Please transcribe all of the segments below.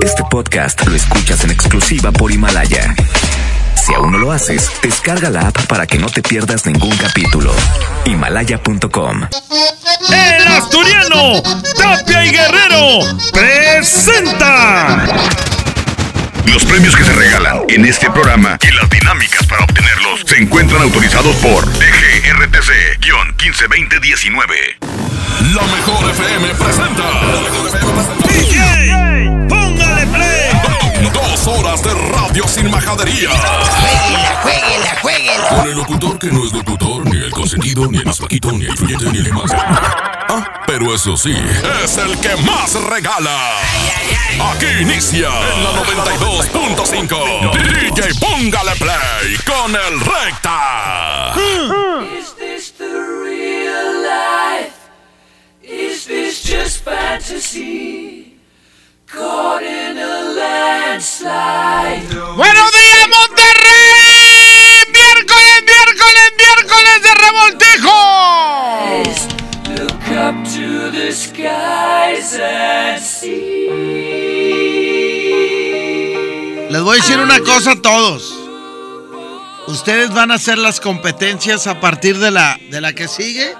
Este podcast lo escuchas en exclusiva por Himalaya. Si aún no lo haces, descarga la app para que no te pierdas ningún capítulo. Himalaya.com. El asturiano Tapia y Guerrero presenta Los premios que se regalan en este programa y las dinámicas para obtenerlos se encuentran autorizados por DGRTC-152019. La mejor FM presenta. La mejor FM presenta. Dos horas de radio sin majadería. Jueguela, jueguela, jueguela. Con el locutor que no es locutor, ni el consentido, ni el más ni el fluyente, ni el más. Ah, pero eso sí, es el que más regala. Aquí inicia en la 92.5. DJ Póngale Play con el Recta. Is this the real life? Is this just fantasy? ¡Buenos días, Monterrey! ¡Miércoles, miércoles, miércoles de revoltijo! Look up to the skies and see. Les voy a decir una cosa a todos. Ustedes van a hacer las competencias a partir de la, de la que sigue.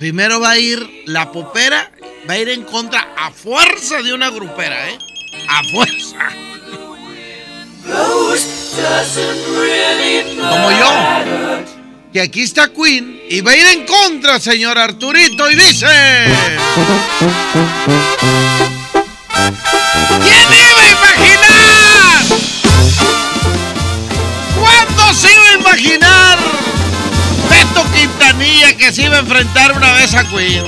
Primero va a ir la popera, va a ir en contra a fuerza de una grupera, ¿eh? A fuerza. Como yo. Que aquí está Queen y va a ir en contra, señor Arturito, y dice... ¿Quién iba a imaginar? ¿Cuándo se iba a imaginar Que se iba a enfrentar una vez a Queen?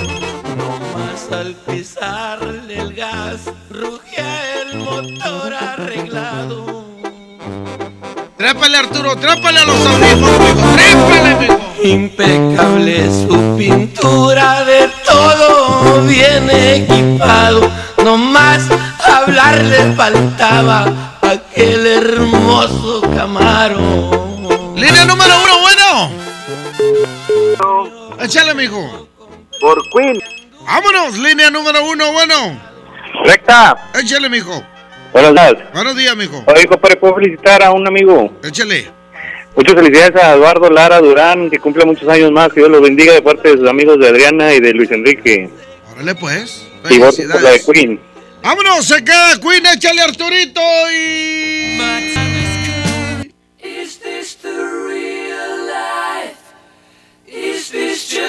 Más al pisarle el gas, rugía el motor arreglado. Trépale, Arturo, trépale a los audífonos, mijo. Trépale, mijo. Impecable su pintura, de todo bien equipado. No más hablar le faltaba aquel hermoso Camaro. Línea número uno. Échale, mijo. Por Queen. Vámonos, línea número uno, bueno. Recta. Échale, mijo. Buenos días. Buenos días, mijo. Oye, compadre, ¿puedo felicitar a un amigo? Échale. Muchas felicidades a Eduardo Lara Durán, que cumple muchos años más. Que Dios los bendiga de parte de sus amigos de Adriana y de Luis Enrique. Órale, pues. Y voto por la de. Queen. Vámonos, se queda Queen, échale Arturito y.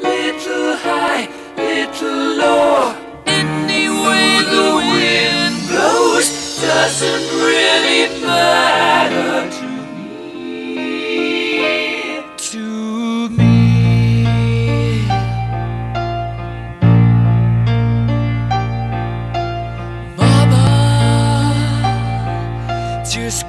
Little high, little low. Any way the wind blows doesn't really matter to me. To me. Mama just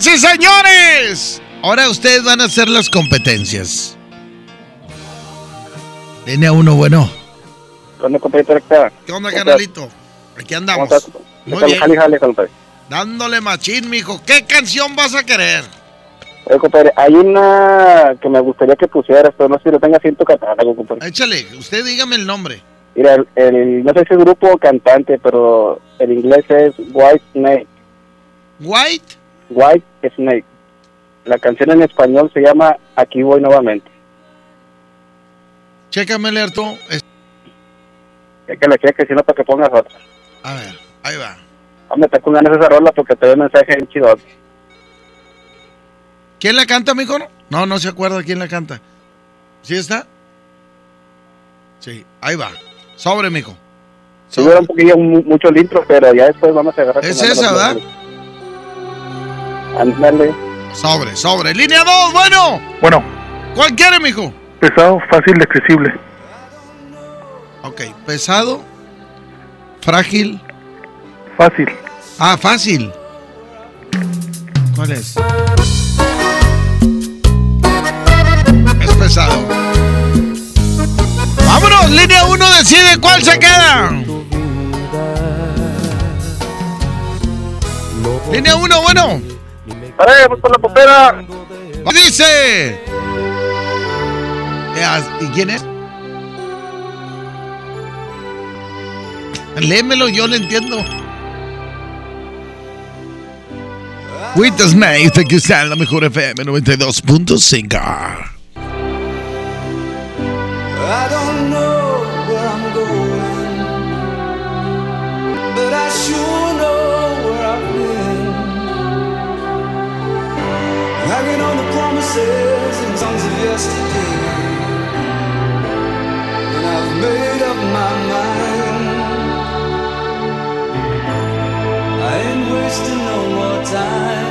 Señoras y señores! Ahora ustedes van a hacer las competencias. Línea uno, bueno. ¿Dónde compadre? ¿Qué onda, canalito? Aquí ¿Cómo andamos. Muy bien. Jale, jale, compadre. Dándole machín, mijo. ¿Qué canción vas a querer? Oye, compadre, hay una que me gustaría que pusieras, pero no sé si lo tengas en tu catálogo, compadre. Échale, usted dígame el nombre. Mira, el, el- no sé si es grupo o cantante, pero el inglés es White Snake. White. White Snake. La canción en español se llama Aquí voy nuevamente. Chécame, Lerto. Es- que le cheques, si no, para que pongas otra. A ver, ahí va. Hombre, está con ganas esa rola porque te doy un mensaje en chido. ¿Quién la canta, mijo? No, no se acuerda quién la canta. ¿Sí está? Sí, ahí va. Sobre, mijo. Si hubiera un poquillo, mu- mucho el intro, pero ya después vamos a agarrar. Es esa, ¿verdad? Ándale. Sobre, sobre. Línea 2, bueno. Bueno, ¿Cuál quiere, mijo? pesado, fácil, accesible. Ok, pesado, frágil. Fácil. Ah, fácil. ¿Cuál es? Es pesado. Vámonos, línea 1 decide cuál se queda. Línea 1, bueno. ¡Vamos por la popera! ¿Qué dice? ¿Y quién es? Léemelo, yo lo entiendo. The Snake, que está en la mejor FM 92.5. I don't know Hanging on the promises and songs of yesterday, and I've made up my mind. I ain't wasting no more time.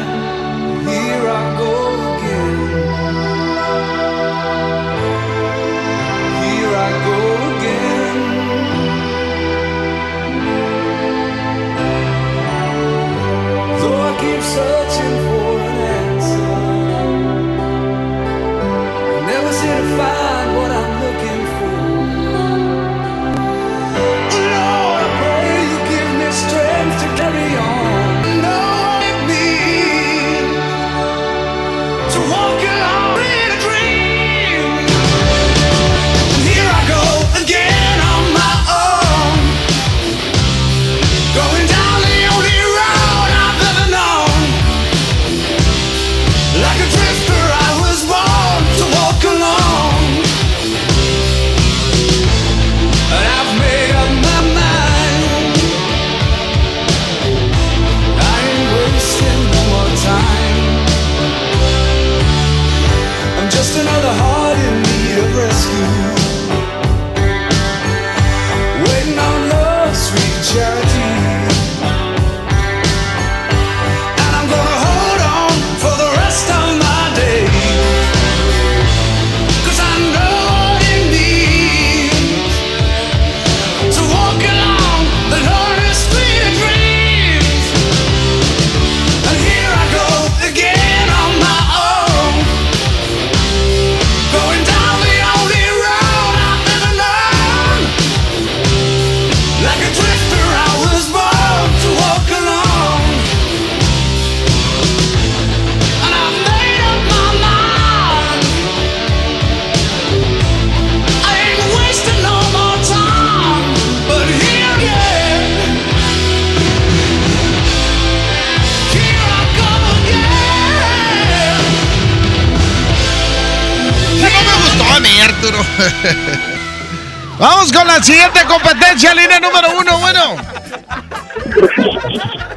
Vamos con la siguiente competencia, línea número uno, bueno.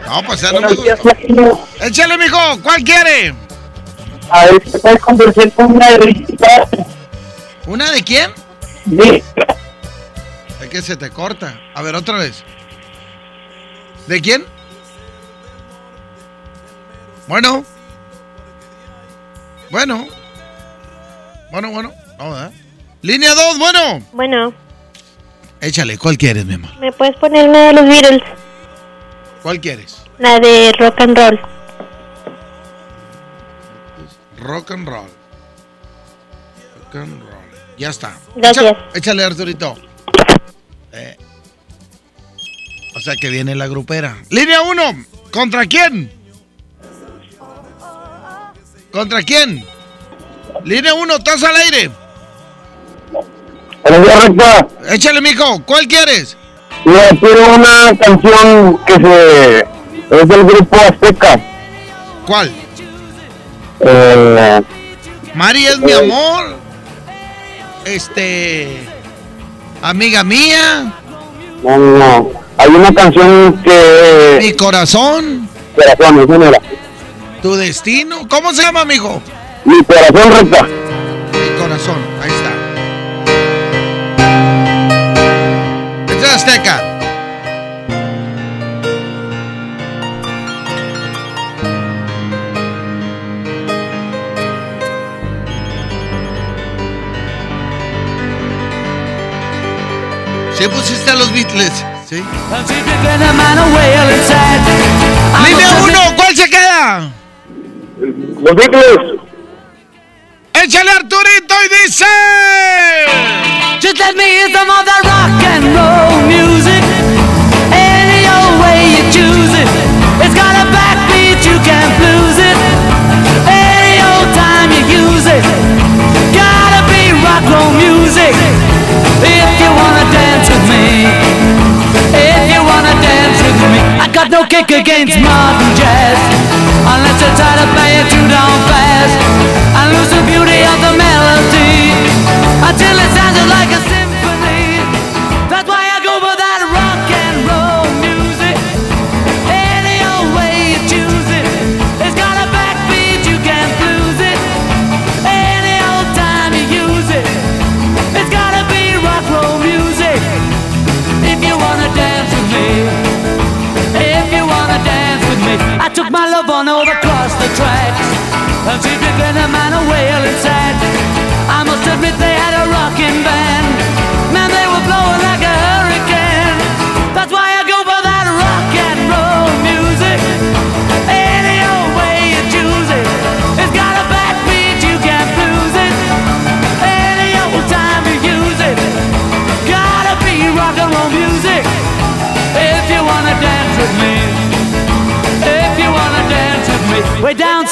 No, pues ya no me gusta. Échale, mijo, ¿cuál quiere? A ver, ¿se puede conversar con una de ¿Una de quién? Sí. Es que se te corta. A ver, otra vez. ¿De quién? Bueno. Bueno. Bueno, bueno. No, ¿verdad? Línea 2, bueno. Bueno, Échale, ¿cuál quieres, mi amor? ¿me puedes poner una de los Beatles? ¿Cuál quieres? La de rock and roll. Rock and roll. Rock and roll. Ya está. Gracias. Échale, Arturito. Eh. O sea que viene la grupera. Línea 1. ¿Contra quién? ¿Contra quién? Línea 1, estás al aire. Buenos días, recta. Échale, mijo. ¿Cuál quieres? Mira, quiero una canción que se... es del grupo Azteca. ¿Cuál? Eh, Mari es mi amor. Este. Amiga mía. no, no. Hay una canción que... Mi corazón. Corazón, esa no era. Tu destino. ¿Cómo se llama, mijo? Mi corazón, recta. Mi corazón. De Azteca. ¿Sí pusiste a los Beatles? Sí. Línea 1, ¿cuál se queda? Los Beatles. Échale Arturito y dice. Just let me hear some of that rock and roll music. Any old way you choose it. It's got a backbeat, you can't lose it. Any old time you use it. Gotta be rock roll music. If you wanna dance with me. If you wanna dance with me. I got no kick against modern jazz. Unless you try to play it too down fast. Until it like a symphony. That's why I go for that rock and roll music. Any old way you choose it. It's got a backbeat, you can't lose it. Any old time you use it. It's gotta be rock roll music. If you wanna dance with me. If you wanna dance with me. I took my love on over across the tracks. And she took a man a whale inside. I must admit they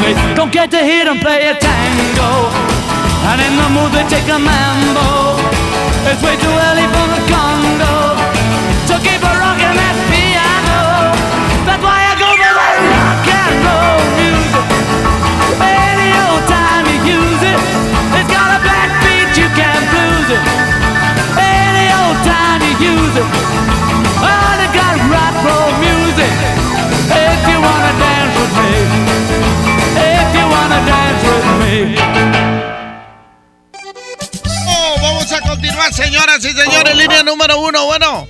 Me. Don't get to hear them play a tango. And in the mood they take a mambo. It's way too early for the Congo. So keep a rocking that piano. That's why I go for that rock and roll music. Any old time you use it. It's got a backbeat, you can't lose it. Any old time you use it. Oh, they got rock roll music. If you wanna dance with me. Oh, vamos a continuar, señoras y señores. Línea número uno, bueno.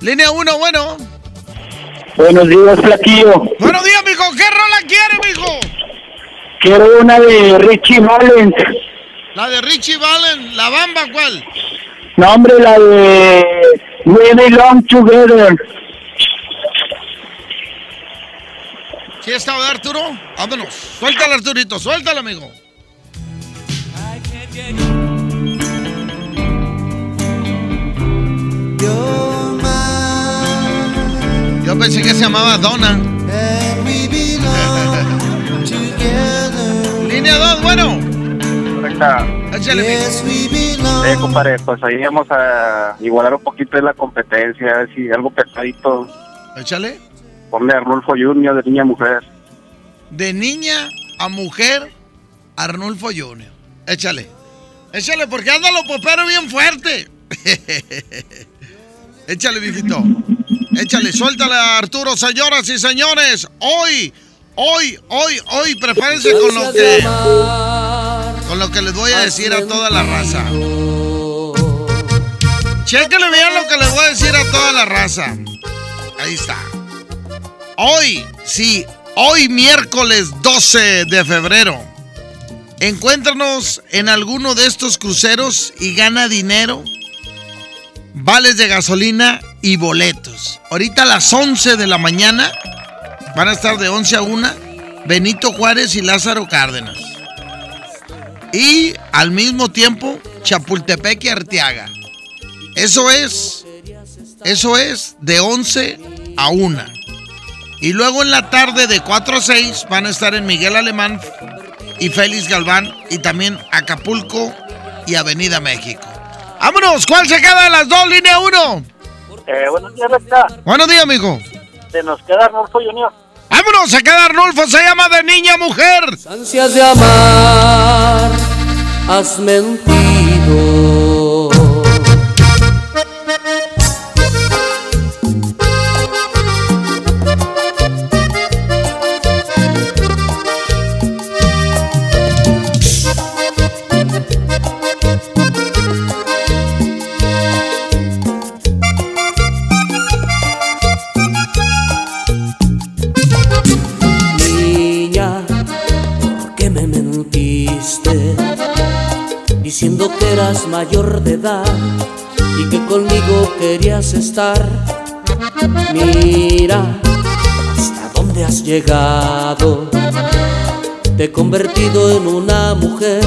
Línea uno, bueno. Buenos días, Flaquillo. Buenos días, mijo. ¿Qué rola quiere, mijo? Quiero una de Richie Valens. La de Richie Valen. ¿La bamba cuál? No, hombre, la de We Belong Together. ¿Sí está de Arturo? Vámonos. Suéltala, Arturito. Suéltala, amigo. Yo pensé que se llamaba Donna. Línea 2, bueno. Correcta. Échale, Eh, compadre, pues ahí vamos a igualar un poquito de la competencia, a ver si algo pesadito. Échale. A Arnulfo Junior de niña a mujer. De niña a mujer, Arnulfo Junior. Échale. Échale, porque anda lo popero bien fuerte. Échale, viejito. Échale, suéltala, Arturo, señoras y señores. Hoy, hoy, hoy, hoy, prepárense con lo que. Con lo que les voy a decir a toda la raza. Chéquenle bien lo que les voy a decir a toda la raza. Ahí está. Hoy, sí, hoy miércoles 12 de febrero. Encuéntranos en alguno de estos cruceros y gana dinero, vales de gasolina y boletos. Ahorita a las 11 de la mañana van a estar de 11 a 1 Benito Juárez y Lázaro Cárdenas. Y al mismo tiempo Chapultepec y Arteaga. Eso es, eso es de 11 a 1. Y luego en la tarde de 4 a 6 van a estar en Miguel Alemán y Félix Galván y también Acapulco y Avenida México. ¡Vámonos! ¿Cuál se queda de las dos? Línea 1. Eh, buenos días, Recta. Buenos días, amigo. Se nos queda Arnulfo Junior. ¡Vámonos! Se queda Arnulfo, se llama de niña mujer. Ansias de amar, has mentido. Eras mayor de edad y que conmigo querías estar. Mira, hasta dónde has llegado. Te he convertido en una mujer,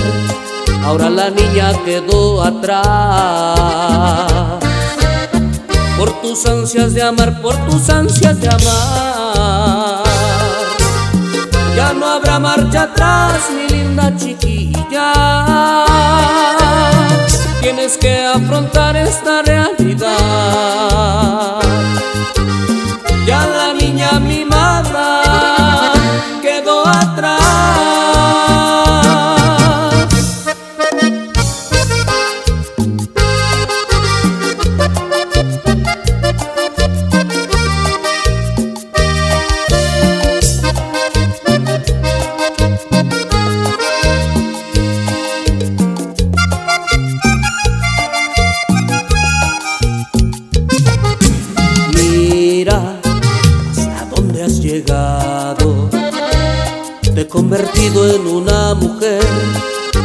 ahora la niña quedó atrás. Por tus ansias de amar, por tus ansias de amar. Ya no habrá marcha atrás, mi linda chiquilla. Tienes que afrontar esta realidad. Ya la en una mujer.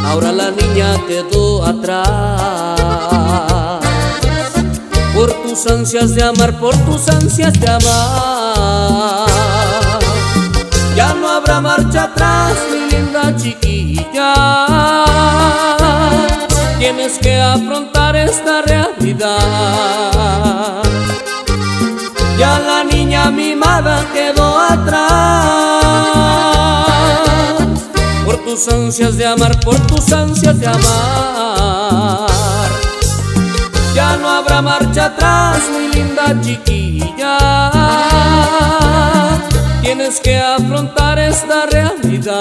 Ahora la niña quedó atrás. Por tus ansias de amar, por tus ansias de amar. Ya no habrá marcha atrás, mi linda chiquilla. Tienes que afrontar esta realidad. Ya la niña mimada quedó atrás. Tus ansias de amar, por tus ansias de amar. Ya no habrá marcha atrás, mi linda chiquilla. Tienes que afrontar esta realidad.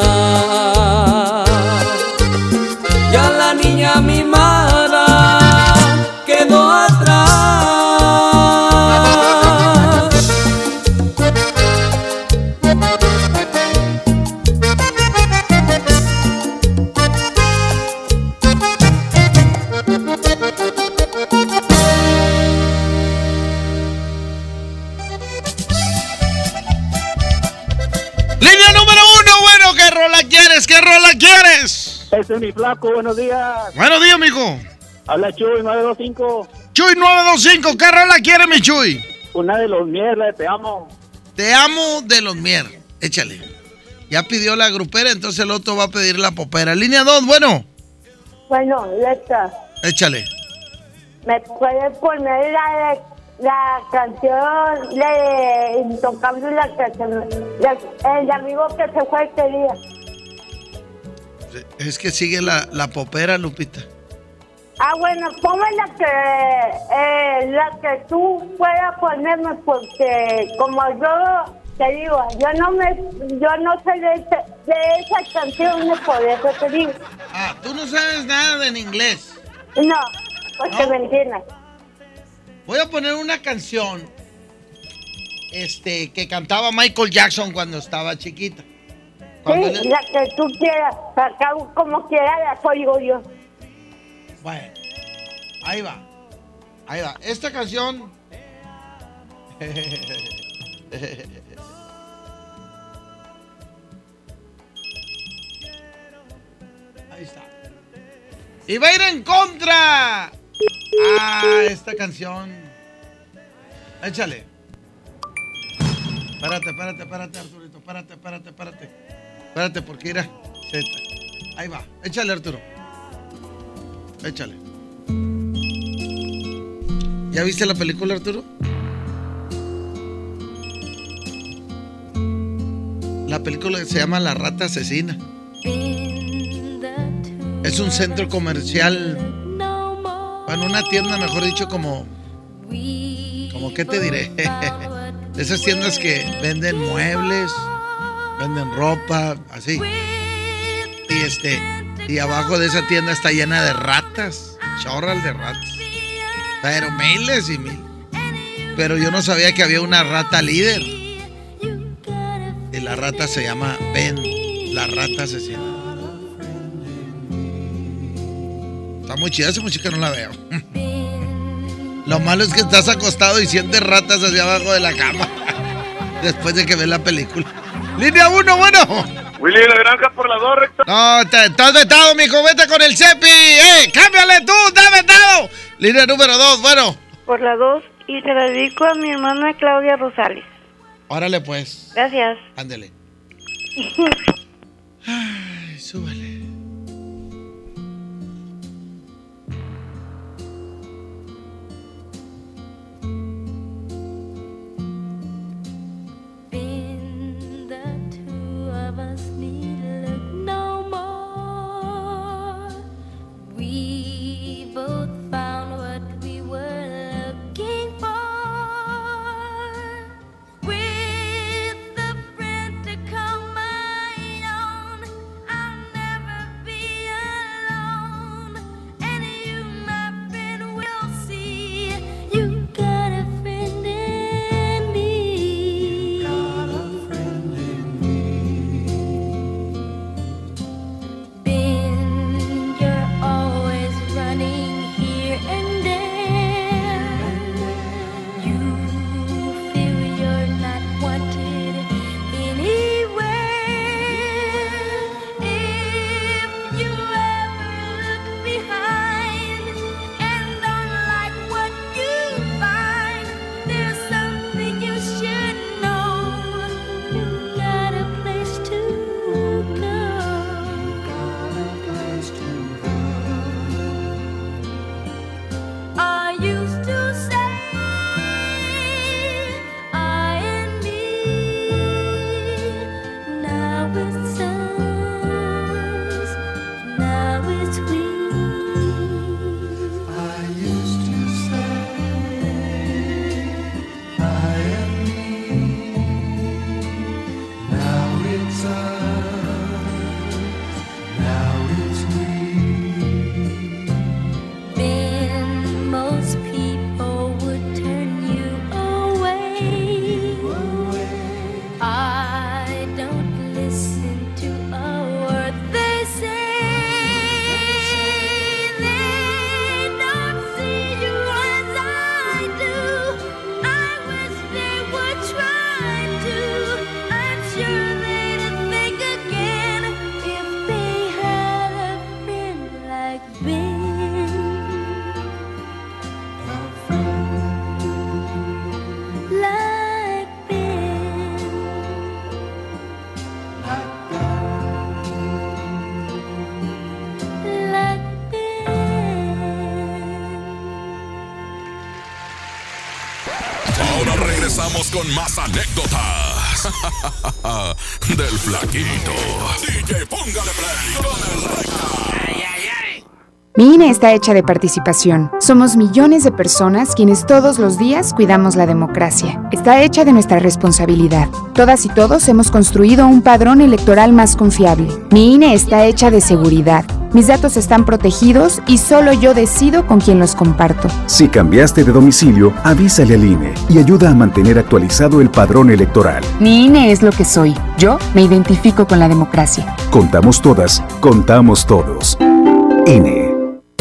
Ya la niña mimada Ese es mi flaco, buenos días. Buenos días, mijo. Habla Chuy 925. Chuy 925, ¿qué rola quieres, mi Chuy? Una de los mierda, te amo. Te amo de los mier. Échale. Ya pidió la grupera, entonces el otro va a pedir la popera. Línea 2, bueno. Bueno, letra. Échale. ¿Me puedes poner la, de- la canción de Intocable, la canción, la- el amigo que se fue este día? Es que sigue la, la popera, Lupita. Ah, bueno, ponme la que, eh, la que tú puedas ponerme porque como yo te digo, yo no me, yo no sé de, ese- de esas canciones, por eso te digo. Ah, tú no sabes nada de en inglés. No, porque me entiendes. Voy a poner una canción este, que cantaba Michael Jackson cuando estaba chiquita. Cuando Sí, le- la que tú quieras, acá como quiera la oigo yo. Bueno, ahí va. Ahí va. Esta canción. Ahí está. Y va a ir en contra. Ah, esta canción. Échale. Espérate, espérate, espérate, Arturito. Espérate, espérate, espérate. Espérate, porque. Z. Ahí va. Échale, Arturo. Échale. ¿Ya viste la película, Arturo? La película se llama La Rata Asesina. Es un centro comercial. Bueno, una tienda, mejor dicho, como. Como, ¿qué te diré? Esas tiendas que venden muebles, venden ropa, así. Y este. Y abajo de esa tienda está llena de ratas. Chorral de ratas. Pero miles y mil. Pero yo no sabía que había una rata líder. Y la rata se llama Ben, la rata asesina. Está muy chida, mucho que no la veo. Lo malo es que estás acostado y sientes ratas hacia abajo de la cama. Después de que ves la película. Línea 1, bueno. Willy, la granja por la dos, recta. No, te- estás vetado, mijo. Vete con el Cepi. ¡Eh! ¡Cámbiale tú! ¡Estás vetado! Línea número 2, bueno. Por la dos y se la dedico a mi hermana Claudia Rosales. Órale, pues. Gracias. Ándele. Ay, súbale. Más anécdotas del flaquito. Póngale el Mi INE está hecha de participación. Somos millones de personas quienes todos los días cuidamos la democracia. Está hecha de nuestra responsabilidad. Todas y todos hemos construido un padrón electoral más confiable. Mi INE está hecha de seguridad. Mis datos están protegidos y solo yo decido con quién los comparto. Si cambiaste de domicilio, avísale al INE y ayuda a mantener actualizado el padrón electoral. Mi INE es lo que soy. Yo me identifico con la democracia. Contamos todas, contamos todos. INE.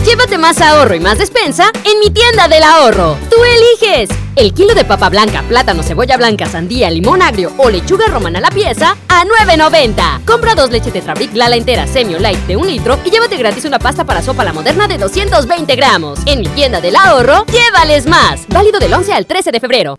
Llévate más ahorro y más despensa en mi tienda del ahorro. Tú eliges. El kilo de papa blanca, plátano, cebolla blanca, sandía, limón agrio o lechuga romana a la pieza a 9.90. Compra dos leches Tetrabric Lala entera semi light de un litro y llévate gratis una pasta para sopa la moderna de 220 gramos. En mi tienda del ahorro, llévales más. Válido del 11 al 13 de febrero.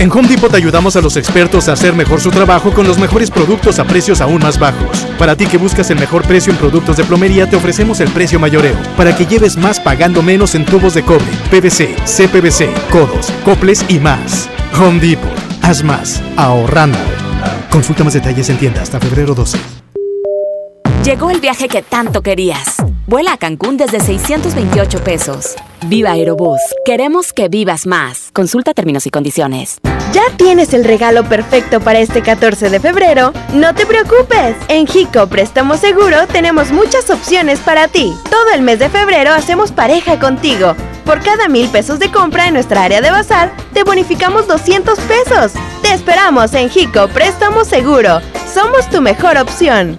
En Home Depot ayudamos a los expertos a hacer mejor su trabajo con los mejores productos a precios aún más bajos. Para ti que buscas el mejor precio en productos de plomería, te ofrecemos el precio mayoreo, para que lleves más pagando menos en tubos de cobre, PVC, CPVC, codos, coples y más. Home Depot, haz más, ahorrando. Consulta más detalles en tienda hasta febrero 12. Llegó el viaje que tanto querías. Vuela a Cancún desde 628 pesos. Viva Aerobús. Queremos que vivas más. Consulta términos y condiciones. ¿Ya tienes el regalo perfecto para este 14 de febrero? No te preocupes. En Jico Préstamo Seguro tenemos muchas opciones para ti. Todo el mes de febrero hacemos pareja contigo. Por cada mil pesos de compra en nuestra área de bazar, te bonificamos 200 pesos. Te esperamos en Jico Préstamo Seguro. Somos tu mejor opción.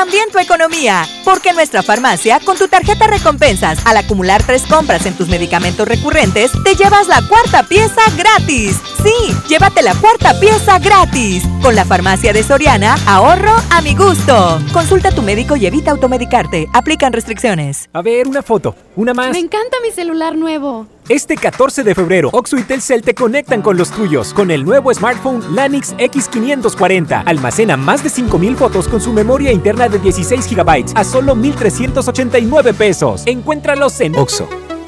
también tu economía. Porque en nuestra farmacia, con tu tarjeta recompensas, al acumular tres compras en tus medicamentos recurrentes, te llevas la cuarta pieza gratis. Sí, llévate la cuarta pieza gratis. Con la farmacia de Soriana, ahorro a mi gusto. Consulta a tu médico y evita automedicarte. Aplican restricciones. A ver, una foto. Una más. Me encanta mi celular nuevo. Este 14 de febrero, Oxo y Telcel te conectan con los tuyos con el nuevo smartphone Lanix X540. Almacena más de 5000 fotos con su memoria interna de 16 GB a solo 1389 pesos. Encuéntralos en Oxo,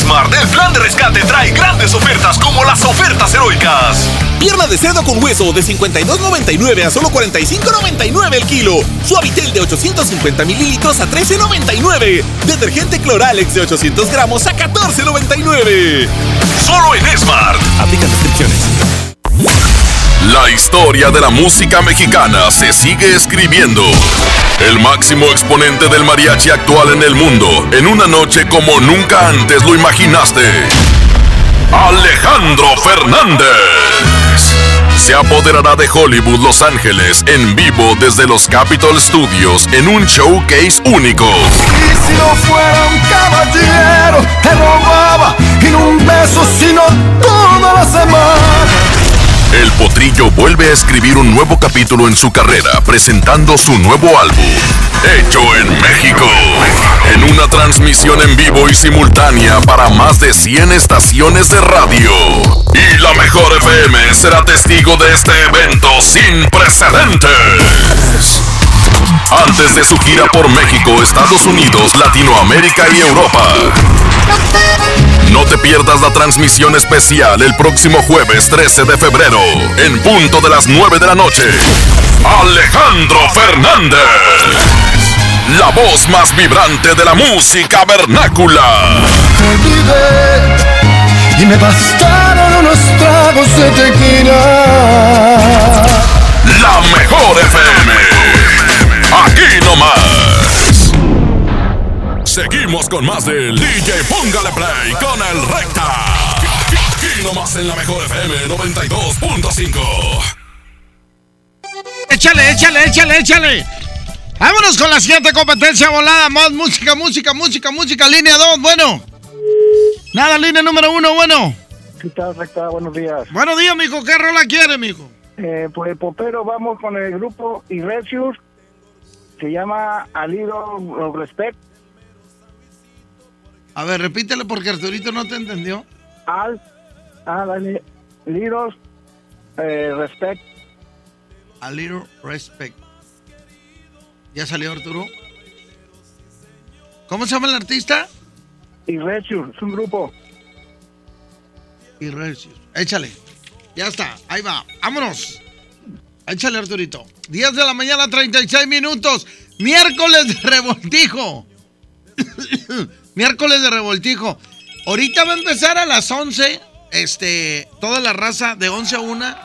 Smart, el plan de rescate trae grandes ofertas como las ofertas heroicas. Pierna de cerdo con hueso de 52.99 a solo 45.99 el kilo. Suavitel de 850 mililitros a 13.99. Detergente Cloralex de 800 gramos a 14.99. Solo en Smart. Aplican descripciones. La historia de la música mexicana se sigue escribiendo. El máximo exponente del mariachi actual en el mundo, en una noche como nunca antes lo imaginaste. Alejandro Fernández. Se apoderará de Hollywood Los Ángeles en vivo desde los Capitol Studios en un showcase único. Y si no fuera un caballero, te robaba no un beso, sino toda la semana. El Potrillo vuelve a escribir un nuevo capítulo en su carrera, presentando su nuevo álbum, Hecho en México, en una transmisión en vivo y simultánea para más de 100 estaciones de radio. Y la mejor FM será testigo de este evento sin precedentes. Antes de su gira por México, Estados Unidos, Latinoamérica y Europa. No te pierdas la transmisión especial el próximo jueves 13 de febrero, en punto de las 9 de la noche. Alejandro Fernández, la voz más vibrante de la música vernácula. Te olvidé y me bastaron unos tragos de tequila. La mejor FM. Aquí nomás. Seguimos con más del DJ Póngale Play con el Recta. Aquí nomás en la mejor FM 92.5. Échale, échale, échale, échale. Vámonos con la siguiente competencia volada. Más música, música, música, música. Línea 2, bueno. Nada, línea número 1, bueno. ¿Qué tal, Recta? Buenos días. Buenos días, mijo. ¿Qué rola quiere, mijo? Eh, pues, popero, vamos con el grupo Irresius. Se llama A Little of Respect. A ver, repítelo porque Arturito no te entendió. Al, al, Little eh, Respect. A little respect. ¿Ya salió Arturo? ¿Cómo se llama el artista? Irresius, es un grupo. Irresius. Échale. Ya está, ahí va. Vámonos. Échale, Arturito. 10 de la mañana, 36 minutos. Miércoles de revoltijo. Miércoles de revoltijo. Ahorita va a empezar a las 11. Este, toda la raza de 11 a 1.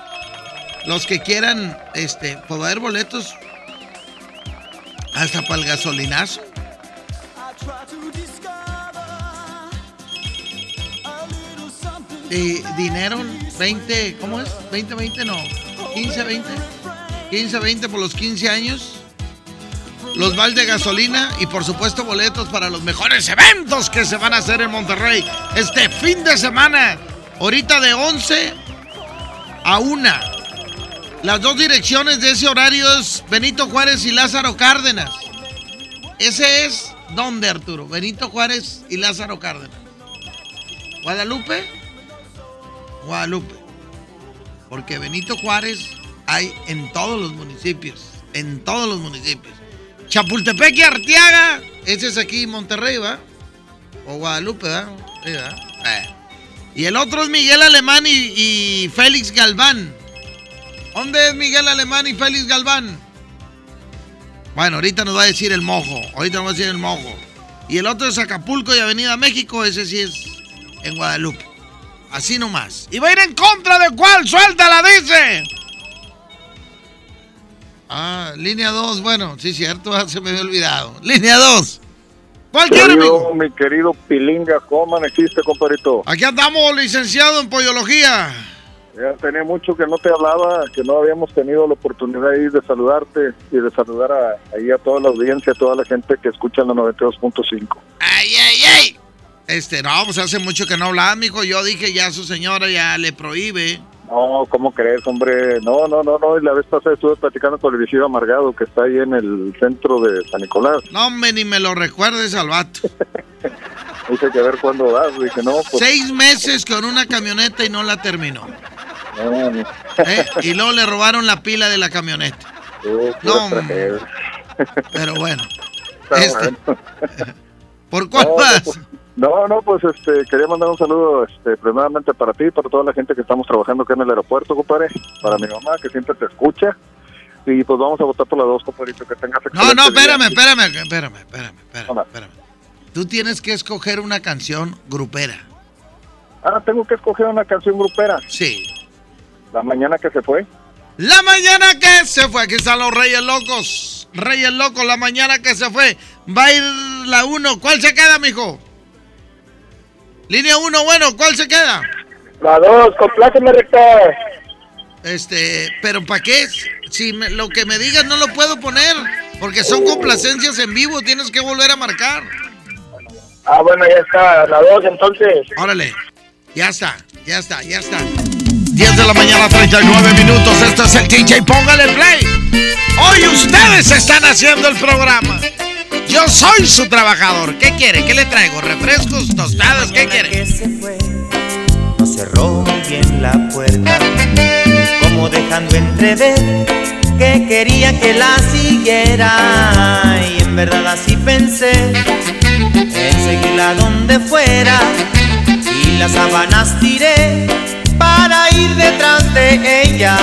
Los que quieran, este, poder boletos. Hasta para el gasolinazo. Y dinero, 20, ¿cómo es? 20, 20, no. 15, 20. 15, 20 por los 15 años. Los vales de gasolina y por supuesto boletos para los mejores eventos que se van a hacer en Monterrey este fin de semana. Ahorita de 11 a 1. Las dos direcciones de ese horario es Benito Juárez y Lázaro Cárdenas. Ese es donde, Arturo. Benito Juárez y Lázaro Cárdenas. Guadalupe. Guadalupe. Porque Benito Juárez hay en todos los municipios. En todos los municipios. Chapultepec y Arteaga. Ese es aquí Monterrey, ¿va? O Guadalupe, ¿va? Eh. Y el otro es Miguel Alemán y, y Félix Galván. ¿Dónde es Miguel Alemán y Félix Galván? Bueno, ahorita nos va a decir el mojo. Ahorita nos va a decir el mojo. Y el otro es Acapulco y Avenida México. Ese sí es en Guadalupe. Así nomás. Y va a ir en contra de cuál. Suéltala, dice. Ah, línea 2. Bueno, sí, cierto. Se me había olvidado. Línea 2. ¿Cuál quiere, amigo? mi querido Pilinga, ¿cómo existe, compadrito? Aquí andamos, licenciado en Pollología. Ya tenía mucho que no te hablaba, que no habíamos tenido la oportunidad ahí de saludarte y de saludar a, ahí a toda la audiencia, a toda la gente que escucha en la 92.5. ¡Ay, ay, ay! Este, no, pues hace mucho que no hablaba, mijo. Yo dije ya su señora ya le prohíbe. No, ¿cómo crees, hombre? No, no, no, no. Y la vez pasada estuve platicando con el vecino amargado que está ahí en el centro de San Nicolás. No, hombre, ni me lo recuerdes al vato. Dice que a ver cuándo vas. Dije, no, pues. Seis meses con una camioneta y no la terminó. No, no. ¿eh? Y luego le robaron la pila de la camioneta. pura No. Pero bueno. Este, bueno. ¿Por cuál No, vas? pues- No, no, pues este, quería mandar un saludo este, primeramente para ti, para toda la gente que estamos trabajando acá en el aeropuerto, compadre, para mi mamá que siempre te escucha. Y pues vamos a votar por las dos, compadrito, que tengas No, no, espérame, espérame, espérame, espérame, espérame, espérame. Tú tienes que escoger una canción grupera. Ah, tengo que escoger una canción grupera. Sí. La mañana que se fue. La mañana que se fue, aquí están los Reyes Locos. Reyes Locos, la mañana que se fue. Va a ir la 1. ¿Cuál se queda, mijo? Línea 1, bueno, ¿cuál se queda? La dos, compláceme, rector. Este, pero ¿para qué? Si me- lo que me digas no lo puedo poner, porque son complacencias en vivo, tienes que volver a marcar. Ah, bueno, ya está. La dos, entonces. Órale, ya está, ya está, ya está. 10 de la mañana, 39 minutos. Esto es el DJ. Póngale play. Hoy ustedes están haciendo el programa. Yo soy su trabajador. ¿Qué quiere? ¿Qué le traigo? ¿Refrescos, tostadas? ¿Qué quiere? No cerró bien la puerta, como dejando entrever que quería que la siguiera. Y en verdad así pensé en seguirla donde fuera. Y las sábanas tiré para ir detrás de ella.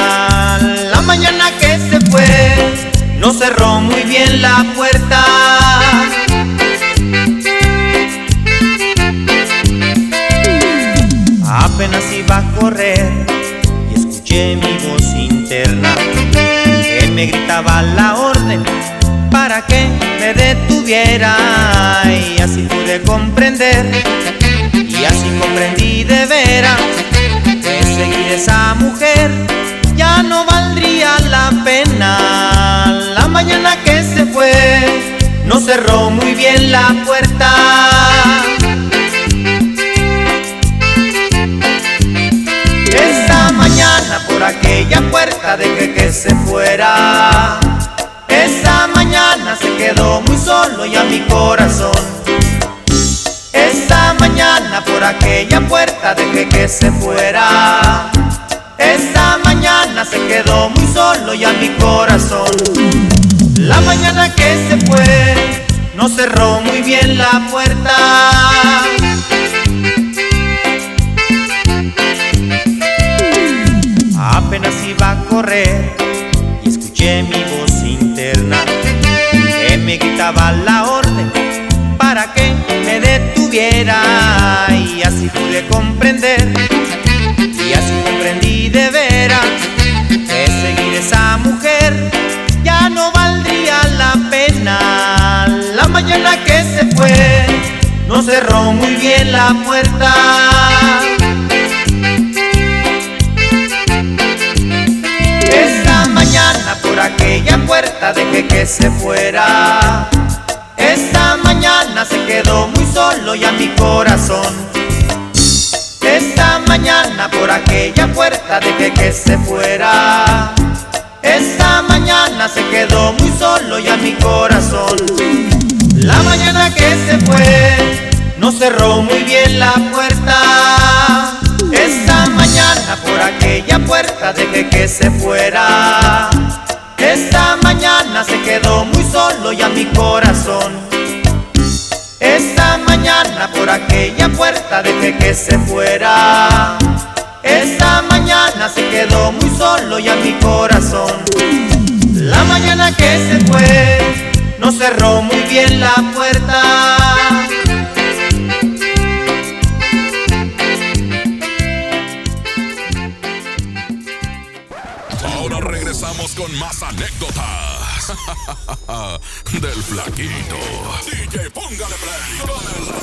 La mañana que se fue, no cerró muy bien la puerta. Apenas iba a correr y escuché mi voz interna que me gritaba la orden para que me detuviera y así pude comprender y así comprendí de veras que seguir esa mujer ya no valdría la pena. Mañana que se fue no cerró muy bien la puerta. Esta mañana por aquella puerta dejé que se fuera. Esa mañana se quedó muy solo y a mi corazón. Esta mañana por aquella puerta dejé que se fuera. Esta mañana se quedó muy solo y a mi corazón. La mañana que se fue no cerró muy bien la puerta. Apenas iba a correr y escuché mi voz interna que me gritaba la orden para que me detuviera y así pude comprender no cerró muy bien la puerta. Esta mañana por aquella puerta dejé que se fuera. Esta mañana se quedó muy solo y a mi corazón. Esta mañana por aquella puerta dejé que se fuera. Esta mañana se quedó muy solo y a mi corazón. La mañana que se fue no cerró muy bien la puerta. Esta mañana por aquella puerta dejé que se fuera. Esta mañana se quedó muy solo y a mi corazón. Esta mañana por aquella puerta dejé que se fuera. Esta mañana se quedó muy solo y a mi corazón. La mañana que se fue no cerró muy bien la puerta. Ahora regresamos con más anécdotas del flaquito. DJ, póngale play con el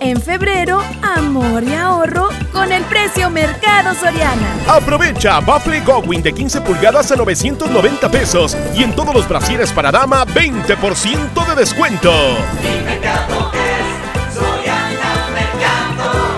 En febrero, amor y ahorro con el precio Mercado Soriana. Aprovecha Buffalo Gowin de 15 pulgadas a 990 pesos y en todos los brasieres para dama 20% de descuento.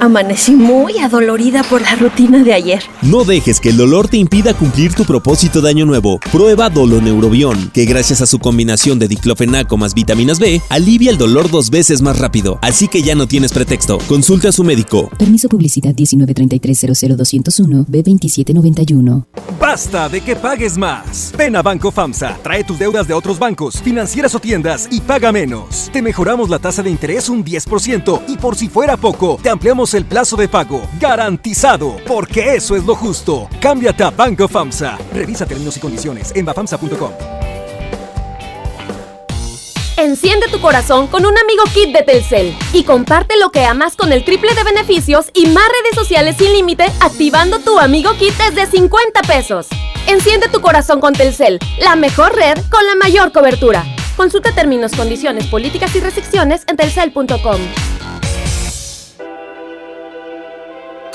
Amanecí muy adolorida por la rutina de ayer. No dejes que el dolor te impida cumplir tu propósito de año nuevo. Prueba Doloneurobión, que gracias a su combinación de diclofenaco más vitaminas B, alivia el dolor dos veces más rápido. Así que ya no tienes pretexto. Consulta a su médico. Permiso publicidad 193300201 B2791. Basta de que pagues más. Ven a Banco FAMSA, trae tus deudas de otros bancos, financieras o tiendas y paga menos. Te mejoramos la tasa de interés un 10% y por si fuera poco, te ampliamos el plazo de pago. Garantizado, porque eso es lo justo. Cámbiate a Banco FAMSA. Revisa términos y condiciones en bafamsa.com. Enciende tu corazón con un amigo kit de Telcel y comparte lo que amas con el triple de beneficios y más redes sociales sin límite activando tu amigo kit desde 50 pesos. Enciende tu corazón con Telcel, la mejor red con la mayor cobertura. Consulta términos, condiciones, políticas y restricciones en telcel.com.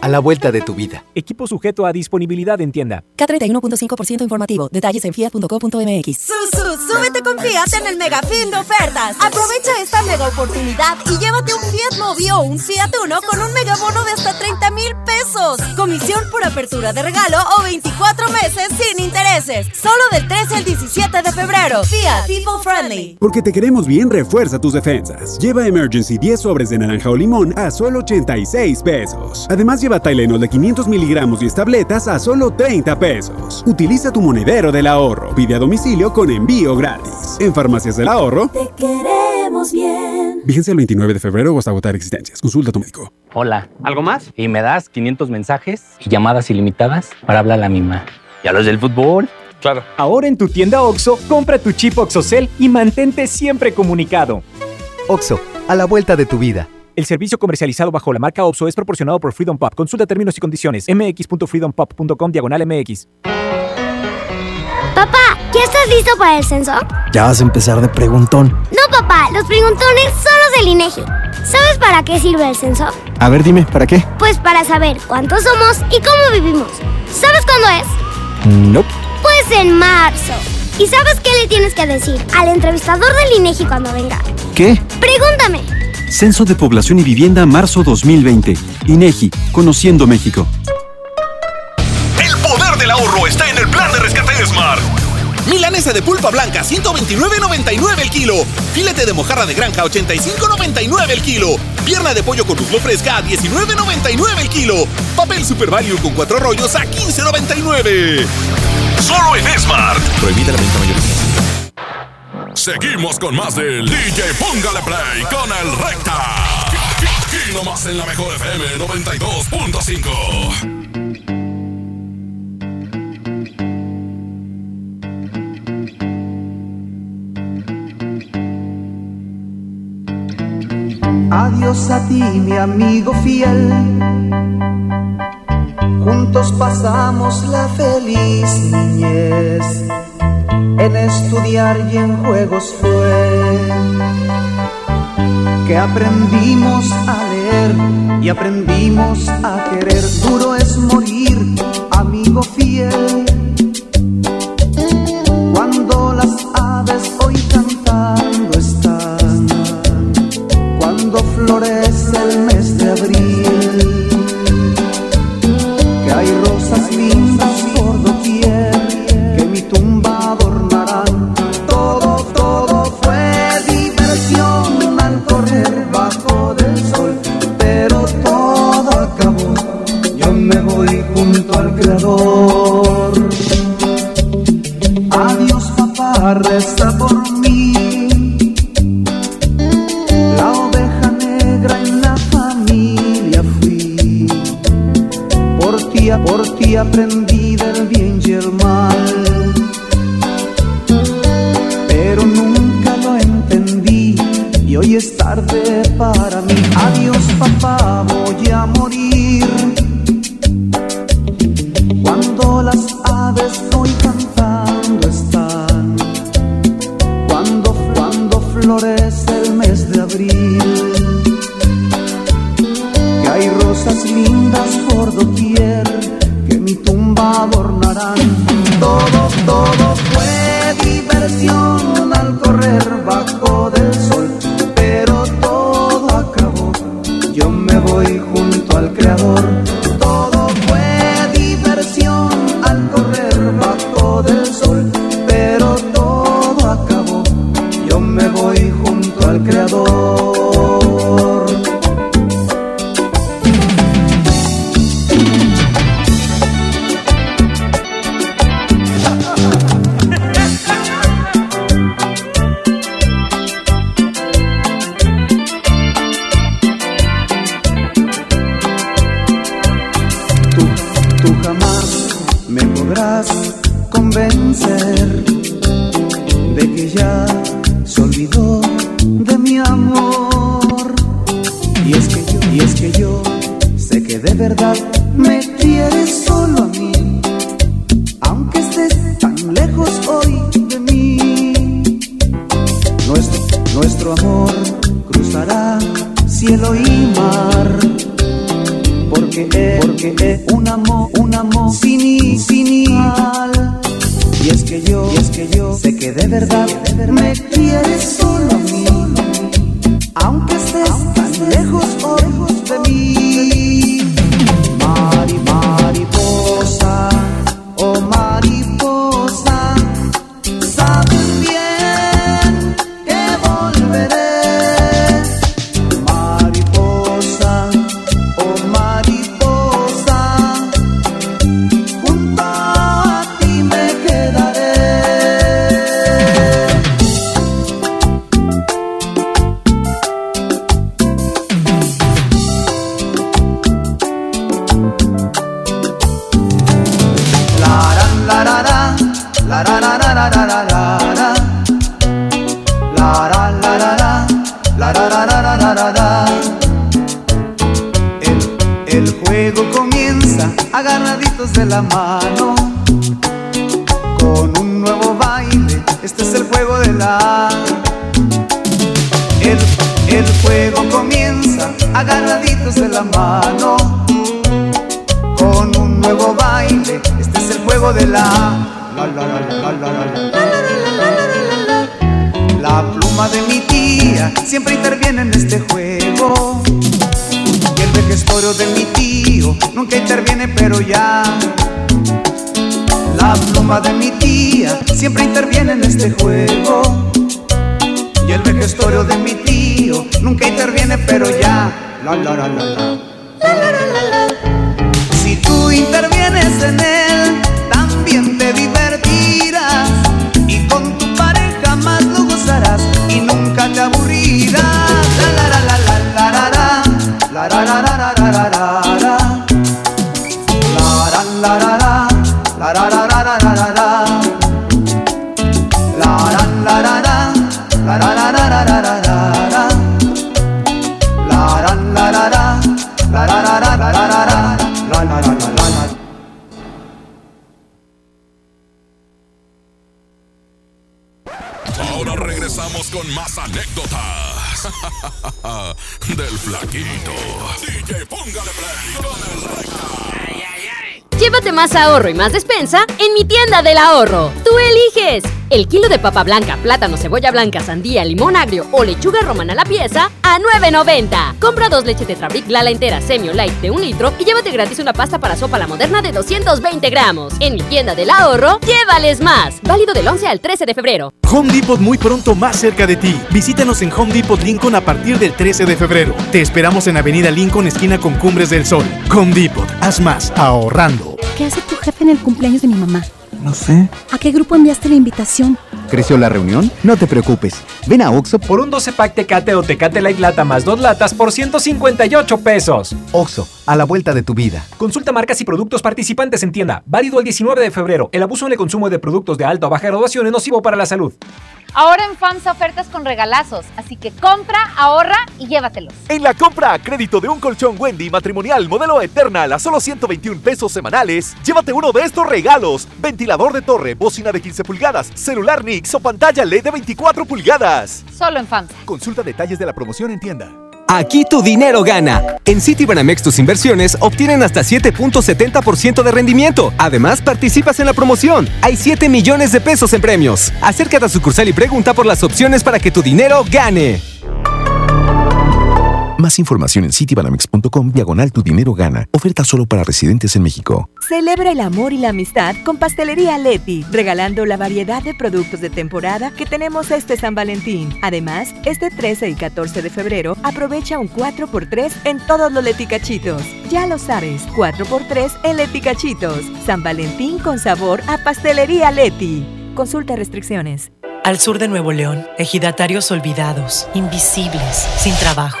a la vuelta de tu vida. Equipo sujeto a disponibilidad en tienda. K31.5% informativo. Detalles en fiat.co.mx. Susu, súbete con Fiat en el mega fin de ofertas. Aprovecha esta mega oportunidad y llévate un Fiat Mobi o un Fiat Uno con un megabono de hasta 30 mil pesos. Comisión por apertura de regalo o 24 meses sin intereses. Solo del 13 al 17 de febrero. Fiat People Friendly. Porque te queremos bien, refuerza tus defensas. Lleva Emergency 10 sobres de naranja o limón a solo 86 pesos. Además, lleva Tylenol de 500 miligramos y tabletas a solo 30 pesos. Utiliza tu monedero del ahorro. Pide a domicilio con envío gratis. En Farmacias del Ahorro. Te queremos bien. Vigencia el 29 de febrero o hasta agotar existencias. Consulta a tu médico. Hola. ¿Algo más? Y me das 500 mensajes y llamadas ilimitadas para hablar a la misma. ¿Y a los del fútbol? Claro. Ahora en tu tienda OXO, compra tu chip OXOCEL y mantente siempre comunicado. OXO, a la vuelta de tu vida. El servicio comercializado bajo la marca OXO es proporcionado por Freedom Pop. Consulta términos y condiciones. mx.freedompop.com diagonal mx. Papá, ¿ya estás listo para el censo? Ya vas a empezar de preguntón. No, papá, los preguntones son los del INEGI. ¿Sabes para qué sirve el censo? A ver, dime, ¿para qué? Pues para saber cuántos somos y cómo vivimos. ¿Sabes cuándo es? No. Pues en marzo. ¿Y sabes qué le tienes que decir al entrevistador del INEGI cuando venga? ¿Qué? Pregúntame. Censo de Población y Vivienda marzo 2020. INEGI, Conociendo México. El poder del ahorro está en el plan de rescate de Smart. Milanesa de pulpa blanca, 129.99 el kilo. Filete de mojarra de granja, 85.99 el kilo. Pierna de pollo con muslo fresca, 19.99 el kilo. Papel Super Value con cuatro rollos a 15.99. Solo en Smart. Prohibida la venta mayorista. Seguimos con más del DJ Póngale Play con el Recta. Aquí nomás en la mejor FM 92.5. Adiós a ti, mi amigo fiel. Juntos pasamos la feliz niñez. En estudiar y en juegos fue que aprendimos a leer y aprendimos a querer. Duro es morir, amigo fiel reza por mí. La oveja negra en la familia fui. Por ti, por ti aprendí del bien y el mal. Pero nunca lo entendí y hoy es tarde para mí. Adiós papá, voy a morir. Flaquito. DJ, póngale play con el recta. Llévate más ahorro y más despensa en mi tienda del ahorro. Tú eliges. El kilo de papa blanca, plátano, cebolla blanca, sandía, limón agrio o lechuga romana a la pieza a 9.90. Compra dos leches Tetrabric Lala entera Semio Light de un litro y llévate gratis una pasta para sopa la moderna de 220 gramos. En mi tienda del ahorro, llévales más. Válido del 11 al 13 de febrero. Home Depot muy pronto más cerca de ti. Visítanos en Home Depot Lincoln a partir del 13 de febrero. Te esperamos en Avenida Lincoln, esquina con Cumbres del Sol. Home Depot, haz más ahorrando. ¿Qué hace tu jefe en el cumpleaños de mi mamá? No sé. ¿A qué grupo enviaste la invitación? ¿Creció la reunión? No te preocupes. Ven a Oxo por un 12 pack Tecate o Tecate Light Lata más dos latas por 158 pesos. Oxo, a la vuelta de tu vida. Consulta marcas y productos participantes en tienda. Válido el 19 de febrero. El abuso en el consumo de productos de alta o baja graduación es nocivo para la salud. Ahora en FAMSA ofertas con regalazos, así que compra, ahorra y llévatelos. En la compra a crédito de un colchón Wendy matrimonial modelo Eternal a solo 121 pesos semanales, llévate uno de estos regalos: ventilador de torre, bocina de 15 pulgadas, celular Nix o pantalla LED de 24 pulgadas. Solo en FAMSA. Consulta detalles de la promoción en tienda. Aquí tu dinero gana. En Citibanamex tus inversiones obtienen hasta 7.70% de rendimiento. Además, participas en la promoción. Hay 7 millones de pesos en premios. Acércate a sucursal y pregunta por las opciones para que tu dinero gane. Más información en citibanamex.com diagonal tu dinero gana. Oferta solo para residentes en México. Celebra el amor y la amistad con Pastelería Leti, regalando la variedad de productos de temporada que tenemos este San Valentín. Además, este 13 y 14 de febrero aprovecha un 4x3 en todos los leticachitos. Ya lo sabes, 4x3 en leticachitos. San Valentín con sabor a Pastelería Leti. Consulta restricciones. Al sur de Nuevo León, ejidatarios olvidados, invisibles, sin trabajo.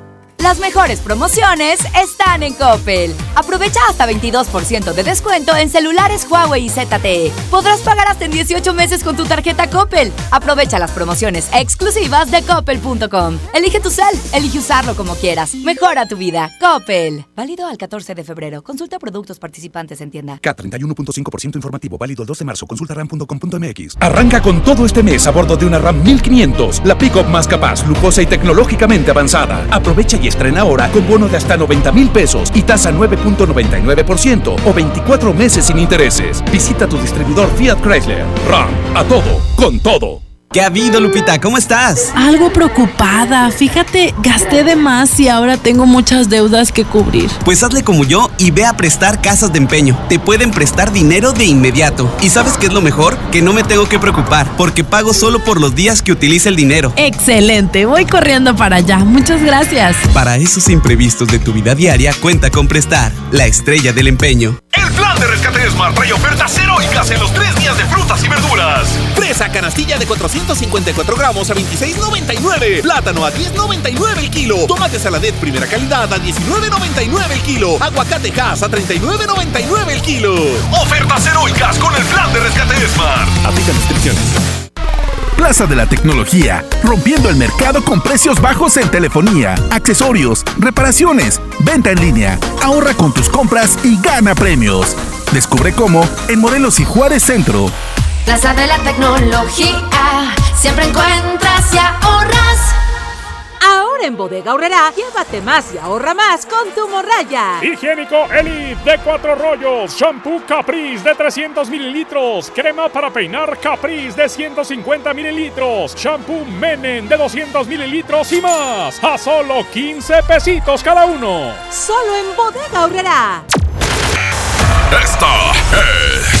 Las mejores promociones están en Coppel. Aprovecha hasta 22% de descuento en celulares Huawei y ZTE. Podrás pagar hasta en 18 meses con tu tarjeta Coppel. Aprovecha las promociones exclusivas de coppel.com. Elige tu cel, elige usarlo como quieras. Mejora tu vida. Coppel. Válido al 14 de febrero. Consulta productos participantes en tienda. K31.5% informativo, válido el 2 de marzo. Consulta ram.com.mx. Arranca con todo este mes a bordo de una RAM 1500, la pickup más capaz, lujosa y tecnológicamente avanzada. Aprovecha y estrena ahora con bono de hasta 90 mil pesos y tasa 9.99% o 24 meses sin intereses. Visita tu distribuidor Fiat Chrysler. RAM, a todo, con todo. ¿Qué ha habido, Lupita? ¿Cómo estás? Algo preocupada. Fíjate, gasté de más y ahora tengo muchas deudas que cubrir. Pues hazle como yo y ve a prestar casas de empeño. Te pueden prestar dinero de inmediato. ¿Y sabes qué es lo mejor? Que no me tengo que preocupar, porque pago solo por los días que utilice el dinero. Excelente, voy corriendo para allá. Muchas gracias. Para esos imprevistos de tu vida diaria, cuenta con prestar, la estrella del empeño. El plan de rescate Smart trae ofertas heroicas en los tres días de frutas y verduras. Fresa canastilla de 454 gramos a 26,99. Plátano a 10,99 el kilo. Tomate saladet primera calidad a 19,99 el kilo. Aguacate Hass a 39,99 el kilo. Ofertas heroicas con el plan de rescate Smart. Aplican descripciones. Plaza de la Tecnología, rompiendo el mercado con precios bajos en telefonía, accesorios, reparaciones, venta en línea. Ahorra con tus compras y gana premios. Descubre cómo en Modelos y Juárez Centro. Plaza de la Tecnología, siempre encuentras y ahorras. Ahora en Bodega Horrera, llévate más y ahorra más con tu morraya. Higiénico Elite de cuatro rollos, shampoo Caprice de 300 mililitros, crema para peinar Caprice de 150 mililitros, shampoo Menen de 200 mililitros y más, a solo 15 pesitos cada uno. Solo en Bodega Horrera. Esta es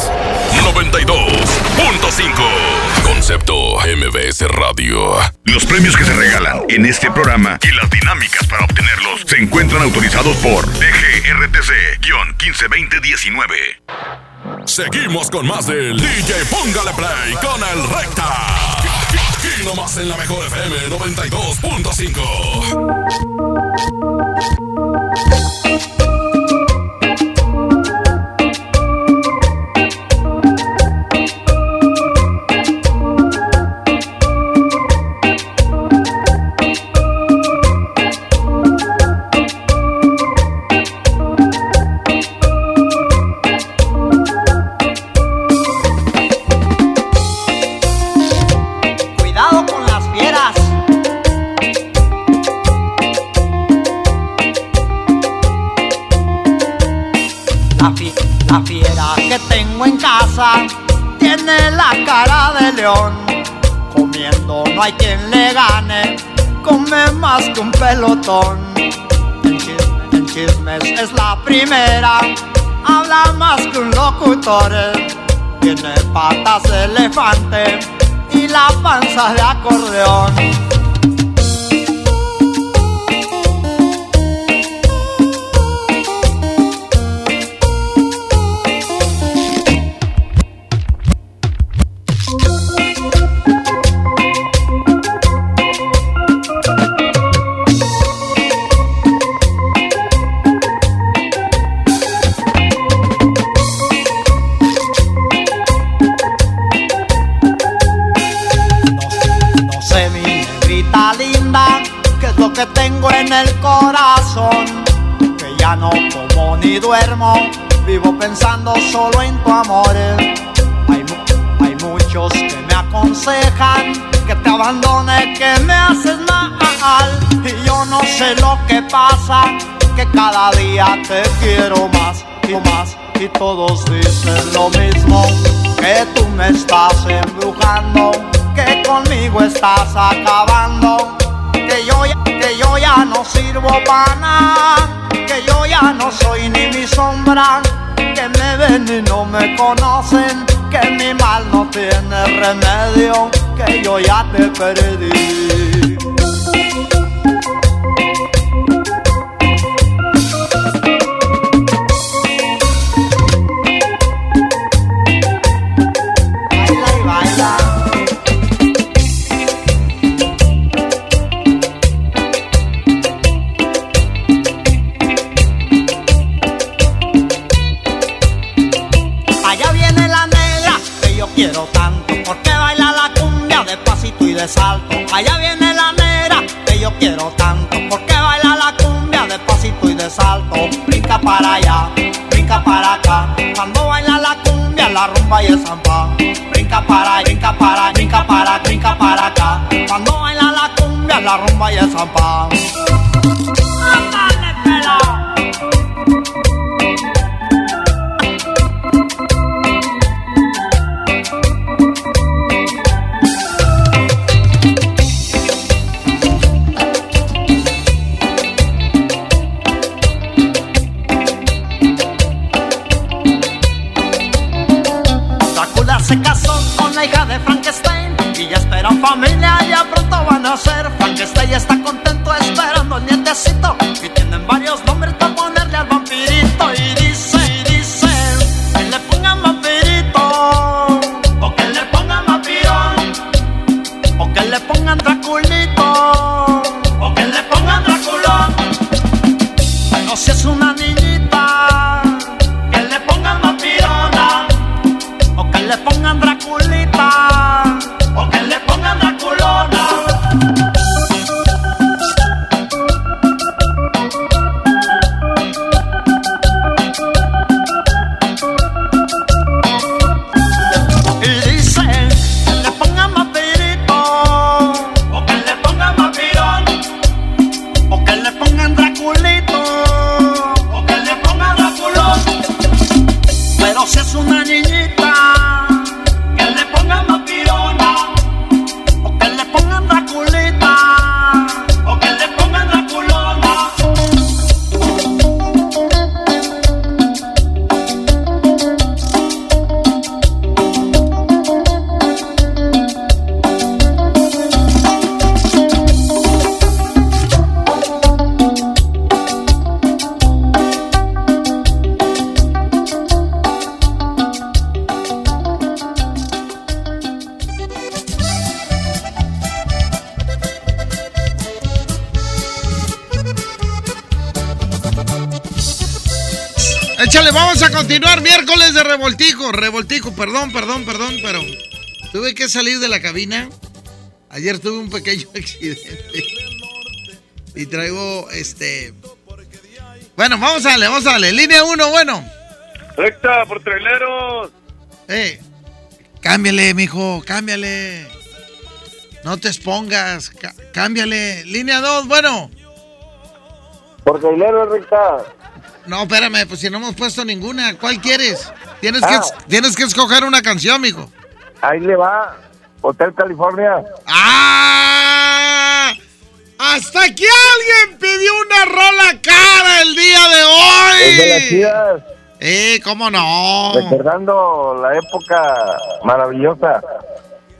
92.5. Concepto MBS Radio. Los premios que se regalan en este programa y las dinámicas para obtenerlos se encuentran autorizados por DGRTC-152019. Seguimos con más del DJ Póngale Play con el Recta. Aquí nomás en la mejor FM 92.5. la fiera que tengo en casa tiene la cara de león. Comiendo no hay quien le gane, come más que un pelotón. En, chis- en chismes es la primera, habla más que un locutor. Tiene patas de elefante y la panza de acordeón. Que tengo en el corazón. Que ya no como ni duermo, vivo pensando solo en tu amor. Hay, hay muchos que me aconsejan que te abandone, que me haces mal. Y yo no sé lo que pasa, que cada día te quiero más y más. Y todos dicen lo mismo, que tú me estás embrujando que conmigo estás acabando, que yo ya, que yo ya no sirvo para nada, que yo ya no soy ni mi sombra, que me ven y no me conocen, que mi mal no tiene remedio, que yo ya te perdí. Cuando baila la cumbia, la rumba y el zampa. Brinca para, brinca para, brinca para, brinca para acá, cuando baila la cumbia, la rumba y el zampa. Revoltijo. Revoltijo, perdón, perdón, perdón, pero tuve que salir de la cabina. Ayer tuve un pequeño accidente. Y traigo este. Bueno, vamos a darle, vamos a darle. Línea 1, bueno. Recta por traileros. Eh, cámbiale, mijo, cámbiale. No te expongas, cá- cámbiale. Línea 2, bueno. Por traileros, recta. No, espérame, pues si no hemos puesto ninguna, ¿cuál quieres? Tienes, que, Ah. tienes que escoger una canción, mijo. Ahí le va. Hotel California. ¡Ah! Hasta aquí alguien pidió una rola cara el día de hoy. Es de las. Eh, ¿cómo no? Recordando la época maravillosa.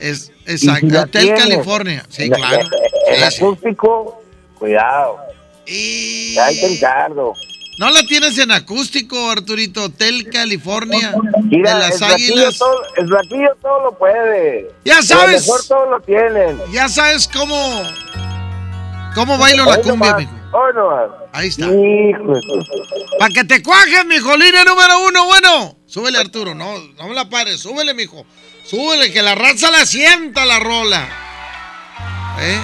Es, exacto, si Hotel California. Sí, la- claro. El sí. acústico, cuidado. Y... Ahí te encargo. ¿No la tienes en acústico, Arturito? Hotel California Mira, de las Águilas. todo, el flaquillo todo lo puede. Ya sabes. A lo mejor todo lo tienen. Ya sabes cómo... ¿Cómo bailo la cumbia, nomás, mijo? Hoy nomás. Ahí está. Hijo de su- Para que te cuajes, mijo. Línea número uno, bueno. Súbele, Arturo. No, no me la pares. Súbele, mijo. Súbele, que la raza la sienta la rola. ¿Eh?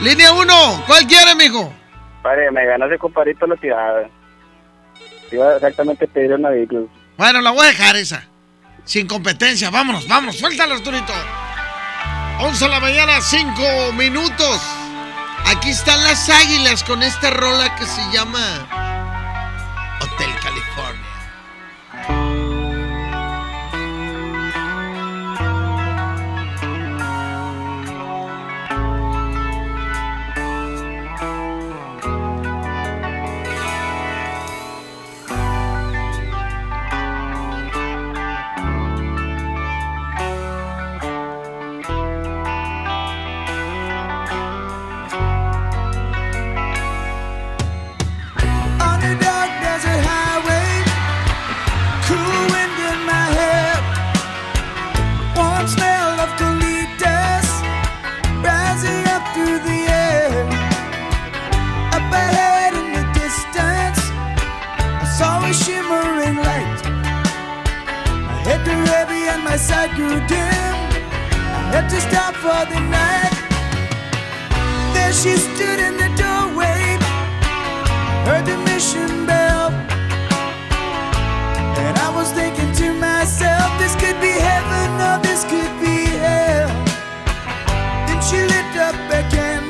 Línea uno. ¿Cuál quiere, mijo? Padre, me ganaste comparito la tirada. Te iba exactamente a pedir una vehículo. Bueno, la voy a dejar esa. Sin competencia. Vámonos, vámonos. Suéltala, Arturito. 11 de la mañana, 5 minutos. Aquí están las águilas con esta rola que se llama grew dim. I had to stop for the night. There she stood in the doorway heard the mission bell. And I was thinking to myself, this could be heaven or this could be hell. Then she lit up a candle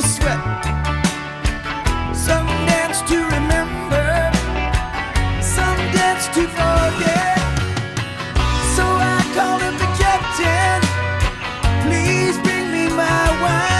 summer sweat. Some dance to remember, some dance to forget. So I called him the captain. Please bring me my wine.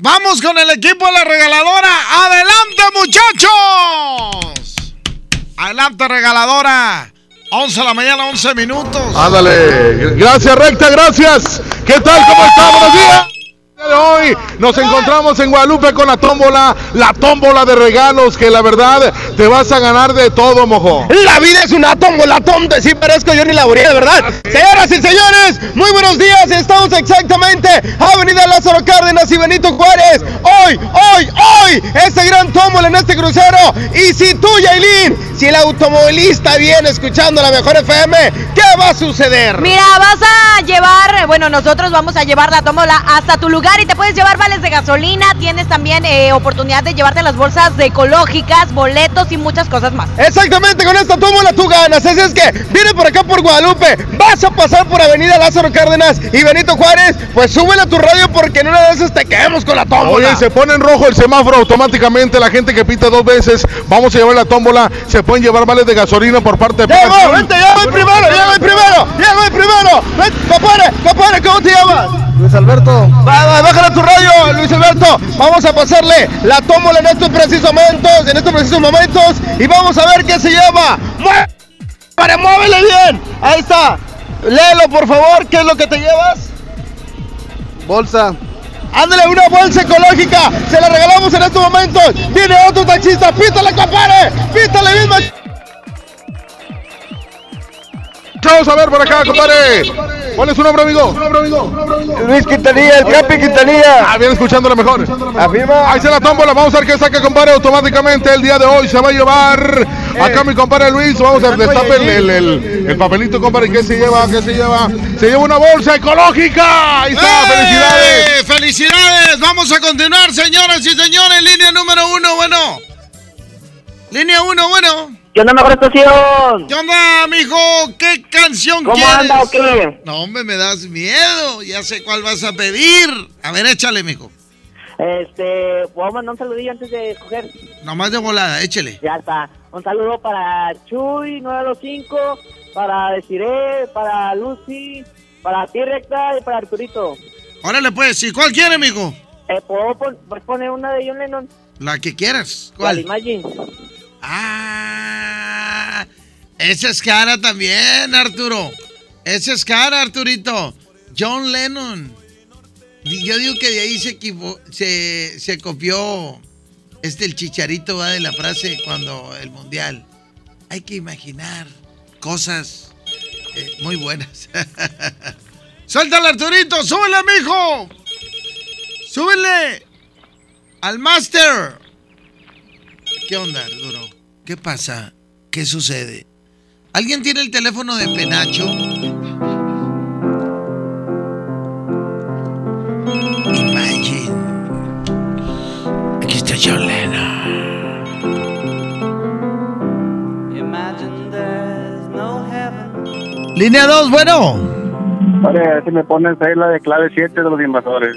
Vamos, con el equipo de la regaladora. ¡Adelante, muchachos! Adelante, regaladora. 11 de la mañana, 11 minutos. Ándale, gracias recta, gracias. ¿Qué tal? ¿Cómo está? Buenos días. Hoy nos encontramos en Guadalupe con la tómbola, la tómbola de regalos que la verdad te vas a ganar de todo, mojo. La vida es una tómbola, tonto, sí parezco yo ni la de verdad. Señoras y señores, muy buenos días. Estamos exactamente Avenida Lázaro Cárdenas y Benito Juárez. Hoy, hoy, hoy, este gran tómbola en este crucero. Y si tú, Yailin, si el automovilista viene escuchando la mejor FM, ¿qué va a suceder? Mira, vas a llevar, bueno, nosotros vamos a llevar la tómbola hasta tu lugar y te puedes llevar vales de gasolina. Tienes también eh, oportunidad de llevarte las bolsas de ecológicas, boletos y muchas cosas más. Exactamente, con esta tómbola tú ganas. Así es que viene por acá por Guadalupe, vas a pasar por Avenida Lázaro Cárdenas y Benito Juárez, pues súbele a tu radio porque en una de esas te quedemos con la tómbola. Oye, se pone en rojo el semáforo automáticamente. La gente que pita dos veces, vamos a llevar la tómbola. Se pueden llevar vales de gasolina por parte de. Pegasus. ¡Vente, ya voy primero! ¡Ya voy primero! ¡Ya voy primero! ¡Ven, compadre! ¡Compadre, ¿cómo te llamas? Luis Alberto. Bájale tu radio, Luis Alberto. Vamos a pasarle la tómbola en estos precisos momentos, en estos precisos momentos, y vamos a ver qué se llama. ¡Mueve! ¡Para, muévele bien! Ahí está. Léelo, por favor, ¿qué es lo que te llevas? Bolsa. Ándale, una bolsa ecológica. Se la regalamos en estos momentos. Viene otro taxista. Pítale, compadre. Pítale, mismo. Vamos a ver por acá, compadre. ¿Cuál es su nombre, amigo? Luis Quintanilla, el Capi Quintanilla. Ah, bien escuchando la mejor. Afirma. Ahí se la tómbola. Vamos a ver qué saca, compadre. Automáticamente el día de hoy se va a llevar Acá mi compadre Luis, vamos a destapar el, el, el- el papelito, compadre. ¿Qué se lleva? ¿Qué se lleva? Se lleva una bolsa ecológica. Ahí está, felicidades. ¡Eh! ¡Felicidades! Vamos a continuar, señoras y señores. Línea número uno, bueno. Línea uno, bueno. ¿Qué onda, mejor estación? ¿Qué onda, mijo? ¿Qué canción ¿Cómo quieres? anda o qué? No, hombre, me das miedo. Ya sé cuál vas a pedir. A ver, échale, mijo. Este, ¿puedo mandar un saludillo antes de escoger? Nomás de volada, échale. Ya está. Un saludo para Chuy, 925, para Desiree, para Lucy, para ti, Recta, y para Arturito. Órale, pues. ¿Y cuál quiere, mijo? Eh, ¿Puedo pon- puedes poner una de John Lennon? La que quieras. ¿Cuál? ¿Cuál? Imagine. Ah, esa es cara también, Arturo. Esa es cara, Arturito. John Lennon. Yo digo que de ahí se, se copió este el chicharito va de la frase cuando el mundial. Hay que imaginar cosas eh, muy buenas. ¡Suéltale, Arturito! ¡Súbele, mijo! ¡Súbele! ¡Al máster! ¿Qué onda, Arturo? ¿Qué pasa? ¿Qué sucede? ¿Alguien tiene el teléfono de Penacho? Imagine. Aquí está John Lennon. Línea 2, bueno. Oye, si me ponen ahí la de clave 7 de los invasores.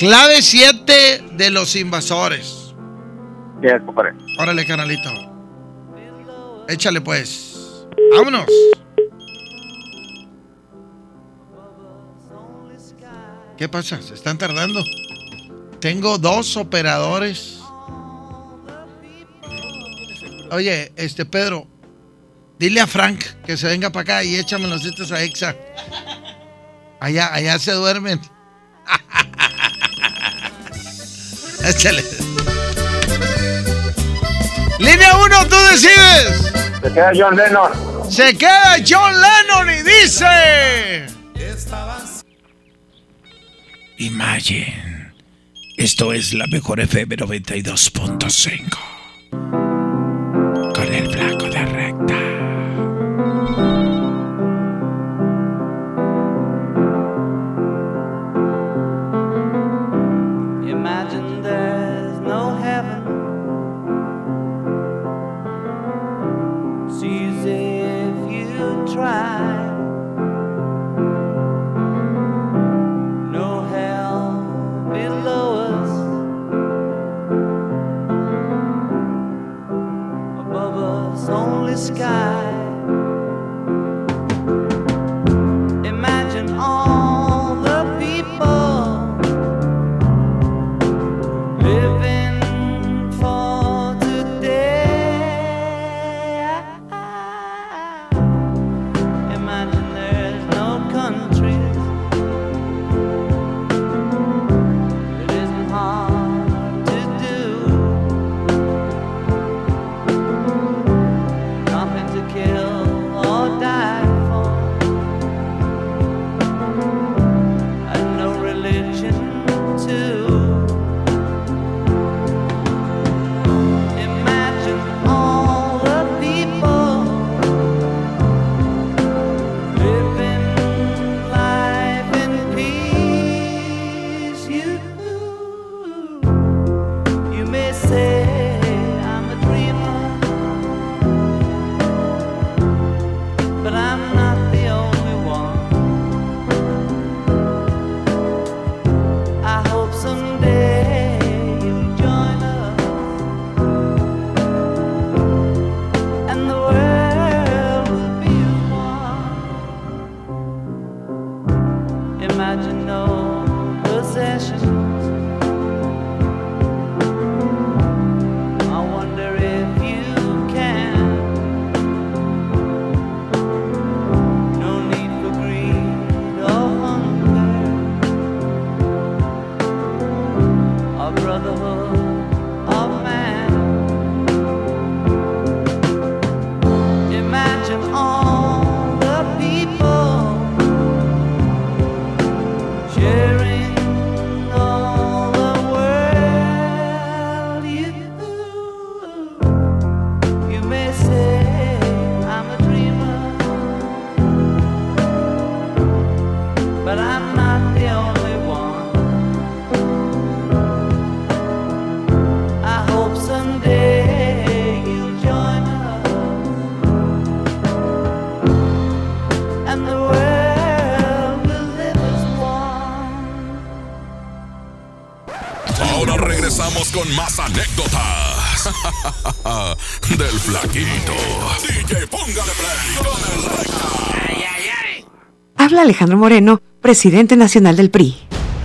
Clave 7 de los invasores. Ya, compadre. Órale, canalito. Échale pues. Vámonos. ¿Qué pasa? ¿Se están tardando? Tengo dos operadores. Oye, este Pedro, dile a Frank que se venga para acá y échame los estos a Exa. Allá, allá se duermen. Échale. Línea 1, tú decides. Se queda John Lennon. Se queda John Lennon y dice. Imagine. Esto es la mejor FM 92.5. Con el flaco con más anécdotas del flaquito. DJ, póngale play con el recta. Habla Alejandro Moreno, presidente nacional del PRI.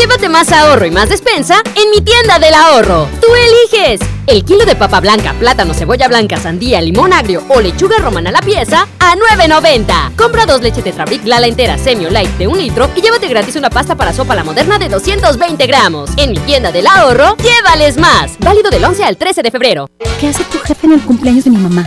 Llévate más ahorro y más despensa en mi tienda del ahorro. Tú eliges el kilo de papa blanca, plátano, cebolla blanca, sandía, limón agrio o lechuga romana a la pieza a 9.90. Compra dos leches Tetrabric Lala entera Semi o Light de un litro y llévate gratis una pasta para sopa la moderna de 220 gramos. En mi tienda del ahorro, llévales más. Válido del 11 al 13 de febrero. ¿Qué hace tu jefe en el cumpleaños de mi mamá?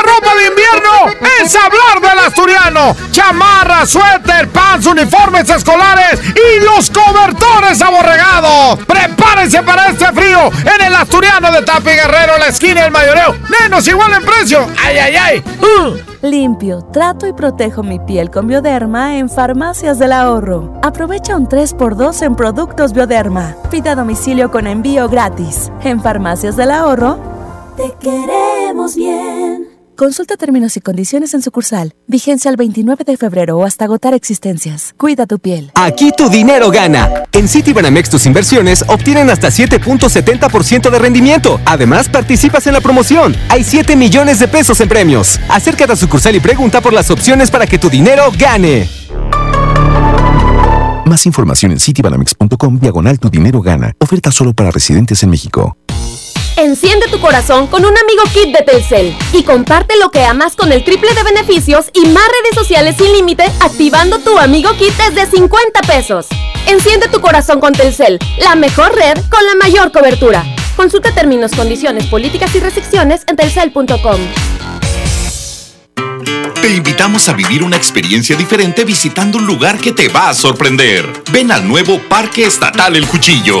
ropa de invierno es hablar del asturiano. Chamarra, suéter, pants, uniformes escolares y los cobertores aborregados. Prepárense para este frío en el asturiano de Tapi Guerrero, la esquina del mayoreo. Menos igual en precio. ¡Ay, ay, ay! Limpio, trato y protejo mi piel con Bioderma en Farmacias del Ahorro. Aprovecha un 3x2 en productos Bioderma. Pida a domicilio con envío gratis. En Farmacias del Ahorro, te queremos bien. Consulta términos y condiciones en sucursal. Vigencia el 29 de febrero o hasta agotar existencias. Cuida tu piel. Aquí tu dinero gana. En Citibanamex tus inversiones obtienen hasta 7.70% de rendimiento. Además, participas en la promoción. Hay 7 millones de pesos en premios. Acércate a sucursal y pregunta por las opciones para que tu dinero gane. Más información en citibanamex.com diagonal tu dinero gana. Oferta solo para residentes en México. Enciende tu corazón con un amigo kit de Telcel y comparte lo que amas con el triple de beneficios y más redes sociales sin límite activando tu amigo kit desde 50 pesos. Enciende tu corazón con Telcel, la mejor red con la mayor cobertura. Consulta términos, condiciones, políticas y restricciones en telcel.com. Te invitamos a vivir una experiencia diferente visitando un lugar que te va a sorprender. Ven al nuevo Parque Estatal El Cuchillo.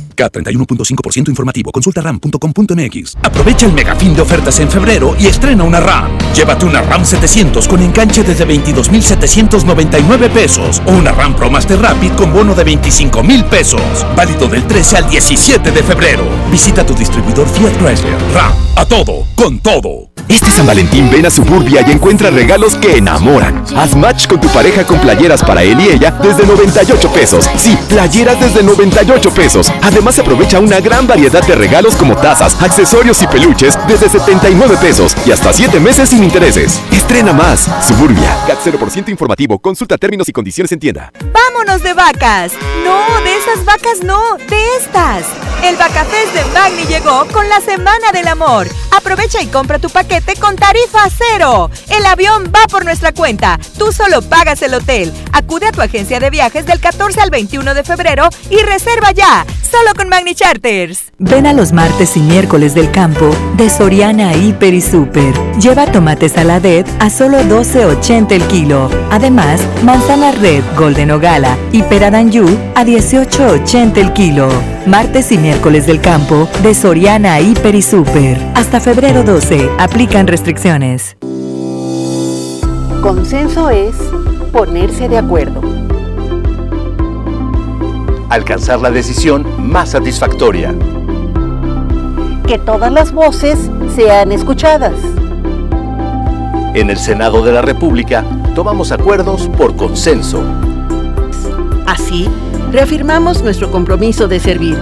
K31.5% informativo. Consulta ram.com.mx. Aprovecha el megafín de ofertas en febrero y estrena una RAM. Llévate una RAM 700 con enganche desde 22.799 pesos o una RAM Pro Master Rapid con bono de 25.000 pesos. Válido del 13 al 17 de febrero. Visita tu distribuidor Fiat Chrysler. RAM. A todo, con todo. Este San Valentín ven a Suburbia y encuentra regalos que enamoran. Haz match con tu pareja con playeras para él y ella desde 98 pesos. Sí, playeras desde 98 pesos. Además aprovecha una gran variedad de regalos como tazas, accesorios y peluches desde 79 pesos y hasta 7 meses sin intereses. Estrena más. Suburbia. CAT 0% informativo. Consulta términos y condiciones en tienda. ¡Vámonos de vacas! No, de esas vacas no, de estas. El Vacafest de Magni llegó con la Semana del Amor. Aprovecha y compra tu paquete con tarifa cero. El avión va por nuestra cuenta. Tú solo pagas el hotel. Acude a tu agencia de viajes del 14 al 21 de febrero y reserva ya. Solo con Magni Charters. Ven a los martes y miércoles del campo de Soriana Hiper y Super. Lleva tomate saladet a solo 12.80 el kilo. Además, manzana red Golden o Gala y pera Danju a 18.80 el kilo. Martes y miércoles del campo de Soriana Hiper y Super. Hasta febrero 12. Aplican restricciones. Consenso es ponerse de acuerdo. Alcanzar la decisión más satisfactoria. Que todas las voces sean escuchadas. En el Senado de la República tomamos acuerdos por consenso. Así, reafirmamos nuestro compromiso de servir.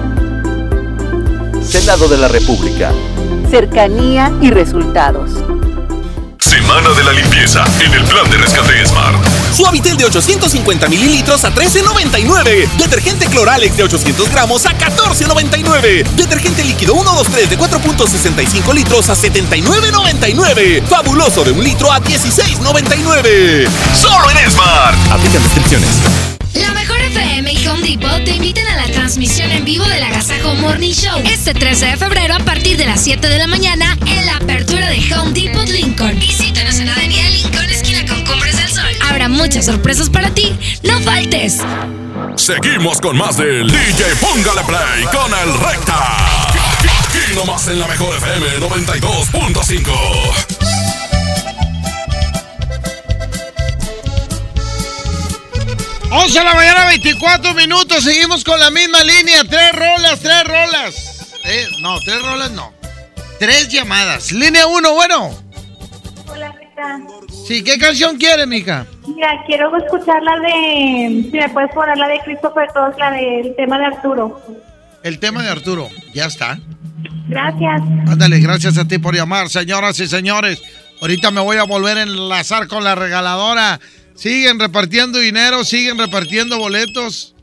Senado de la República. Cercanía y resultados. Semana de la limpieza en el plan de rescate Smart. Suavitel de 850 mililitros a 13.99. Detergente Cloralex de 800 gramos a 14.99. Detergente líquido 123 de 4.65 litros a 79.99. Fabuloso de un litro a 16.99. Solo en Smart. Aplican descripciones. La mejor FM y Home Depot te invitan a la transmisión en vivo del Agasajo Morning Show este 13 de febrero a partir de las 7 de la mañana en la apertura de Home Depot Lincoln. Visítanos en la Avenida Lincoln, esquina con Cumbres del Sol. Habrá muchas sorpresas para ti. ¡No faltes! Seguimos con más del DJ Póngale Play con el Recta. Aquí nomás en la mejor FM 92.5. 11 de la mañana, 24 minutos. Seguimos con la misma línea. Tres rolas, tres rolas. Eh, no, tres rolas no. Tres llamadas. Línea 1, bueno. Hola, Rita. Sí, ¿qué canción quiere, mija? Mira, quiero escuchar la de. Si me puedes poner la de Christopher Todd, la del tema de Arturo. El tema de Arturo. Ya está. Gracias. Ándale, gracias a ti por llamar, señoras y señores. Ahorita me voy a volver a enlazar con la regaladora. Siguen repartiendo dinero, siguen repartiendo boletos.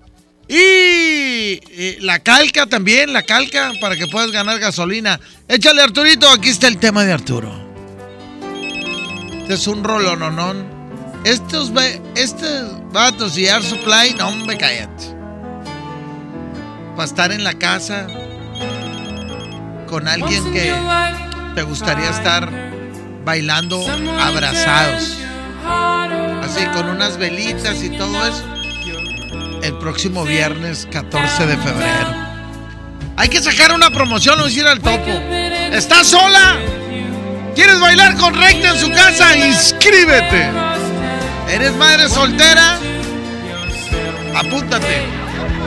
Y la calca también, la calca, para que puedas ganar gasolina. Échale, Arturito, aquí está el tema de Arturo. Este es un rolononón. Estos, estos vatos y Air Supply, no, hombre, cállate. Para estar en la casa con alguien que te gustaría estar bailando abrazados. Así, con unas velitas y todo eso. El próximo viernes 14 de febrero. Hay que sacar una promoción, o ir al topo. ¿Estás sola? ¿Quieres bailar con Recta en su casa? ¡Inscríbete! ¿Eres madre soltera? Apúntate.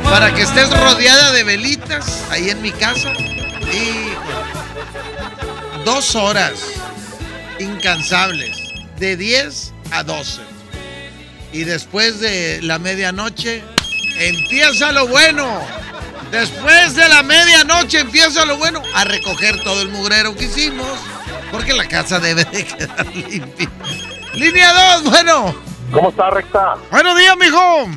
Para que estés rodeada de velitas ahí en mi casa. Y dos horas incansables. De 10 a 12. Y después de la medianoche empieza lo bueno. Después de la medianoche empieza lo bueno. A recoger todo el mugrero que hicimos. Porque la casa debe de quedar limpia. Línea 2, bueno. ¿Cómo está, Recta? Buenos días, mijo.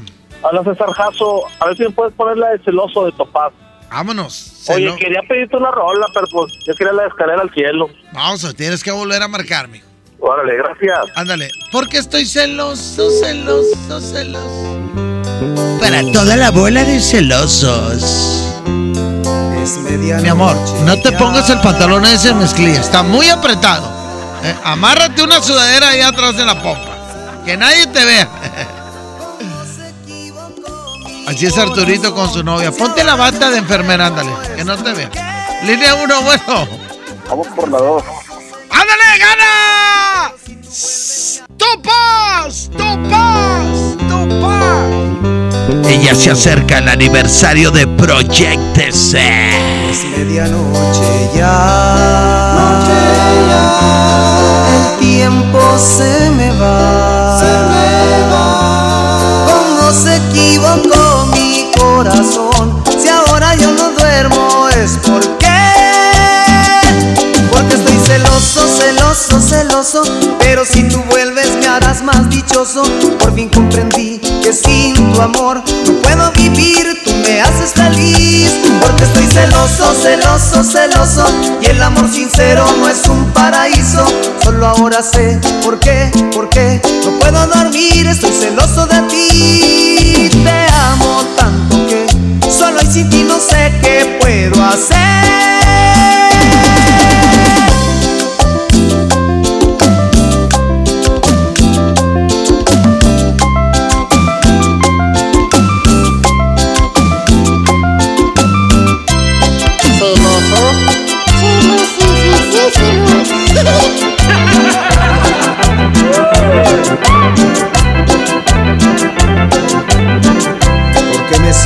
Habla César Jasso. A ver si me puedes poner la de celoso de Topaz. Vámonos. Oye, Celo- quería pedirte una rola, pero pues yo quería la de escalera al cielo. Vamos, tienes que volver a marcarme. Órale, gracias. Ándale. Porque estoy celoso, celoso, celoso. Para toda la bola de celosos. Mi amor, no te pongas el pantalón ese mezclilla. Está muy apretado. Eh, amárrate una sudadera ahí atrás de la pompa. Que nadie te vea. Así es Arturito con su novia. Ponte la bata de enfermera, ándale. Que no te vea. Línea 1, bueno. Vamos por la dos. ¡Ándale, gana! ¡Topas! ¡Topas! ¡Topas! Ella se acerca al aniversario de Project C. medianoche ya. El tiempo se me va. Se me va. ¿Cómo se equivocó mi corazón? Si ahora yo no duermo es. Porque celoso. Pero si tú vuelves me harás más dichoso. Por fin comprendí que sin tu amor no puedo vivir. Tú me haces feliz. Porque estoy celoso, celoso, celoso. Y el amor sincero no es un paraíso. Solo ahora sé por qué, por qué no puedo dormir. Estoy celoso de ti. Te amo tanto que solo y sin ti no sé qué puedo hacer.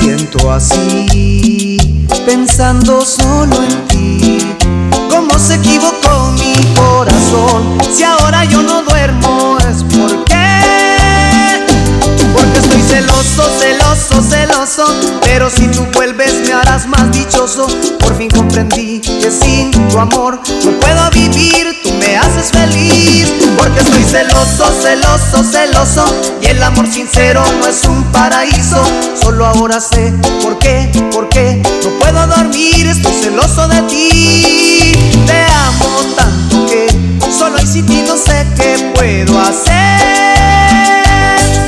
siento así, pensando solo en ti. ¿Cómo se equivocó mi corazón? Si ahora yo no duermo es porque, porque estoy celoso, celoso, celoso. Pero si tú vuelves me harás más dichoso. Por fin comprendí que sin tu amor no puedo vivir. Porque estoy celoso, celoso, celoso. Y el amor sincero no es un paraíso. Solo ahora sé por qué, por qué no puedo dormir. Estoy celoso de ti. Te amo tanto que solo y sin ti no sé qué puedo hacer.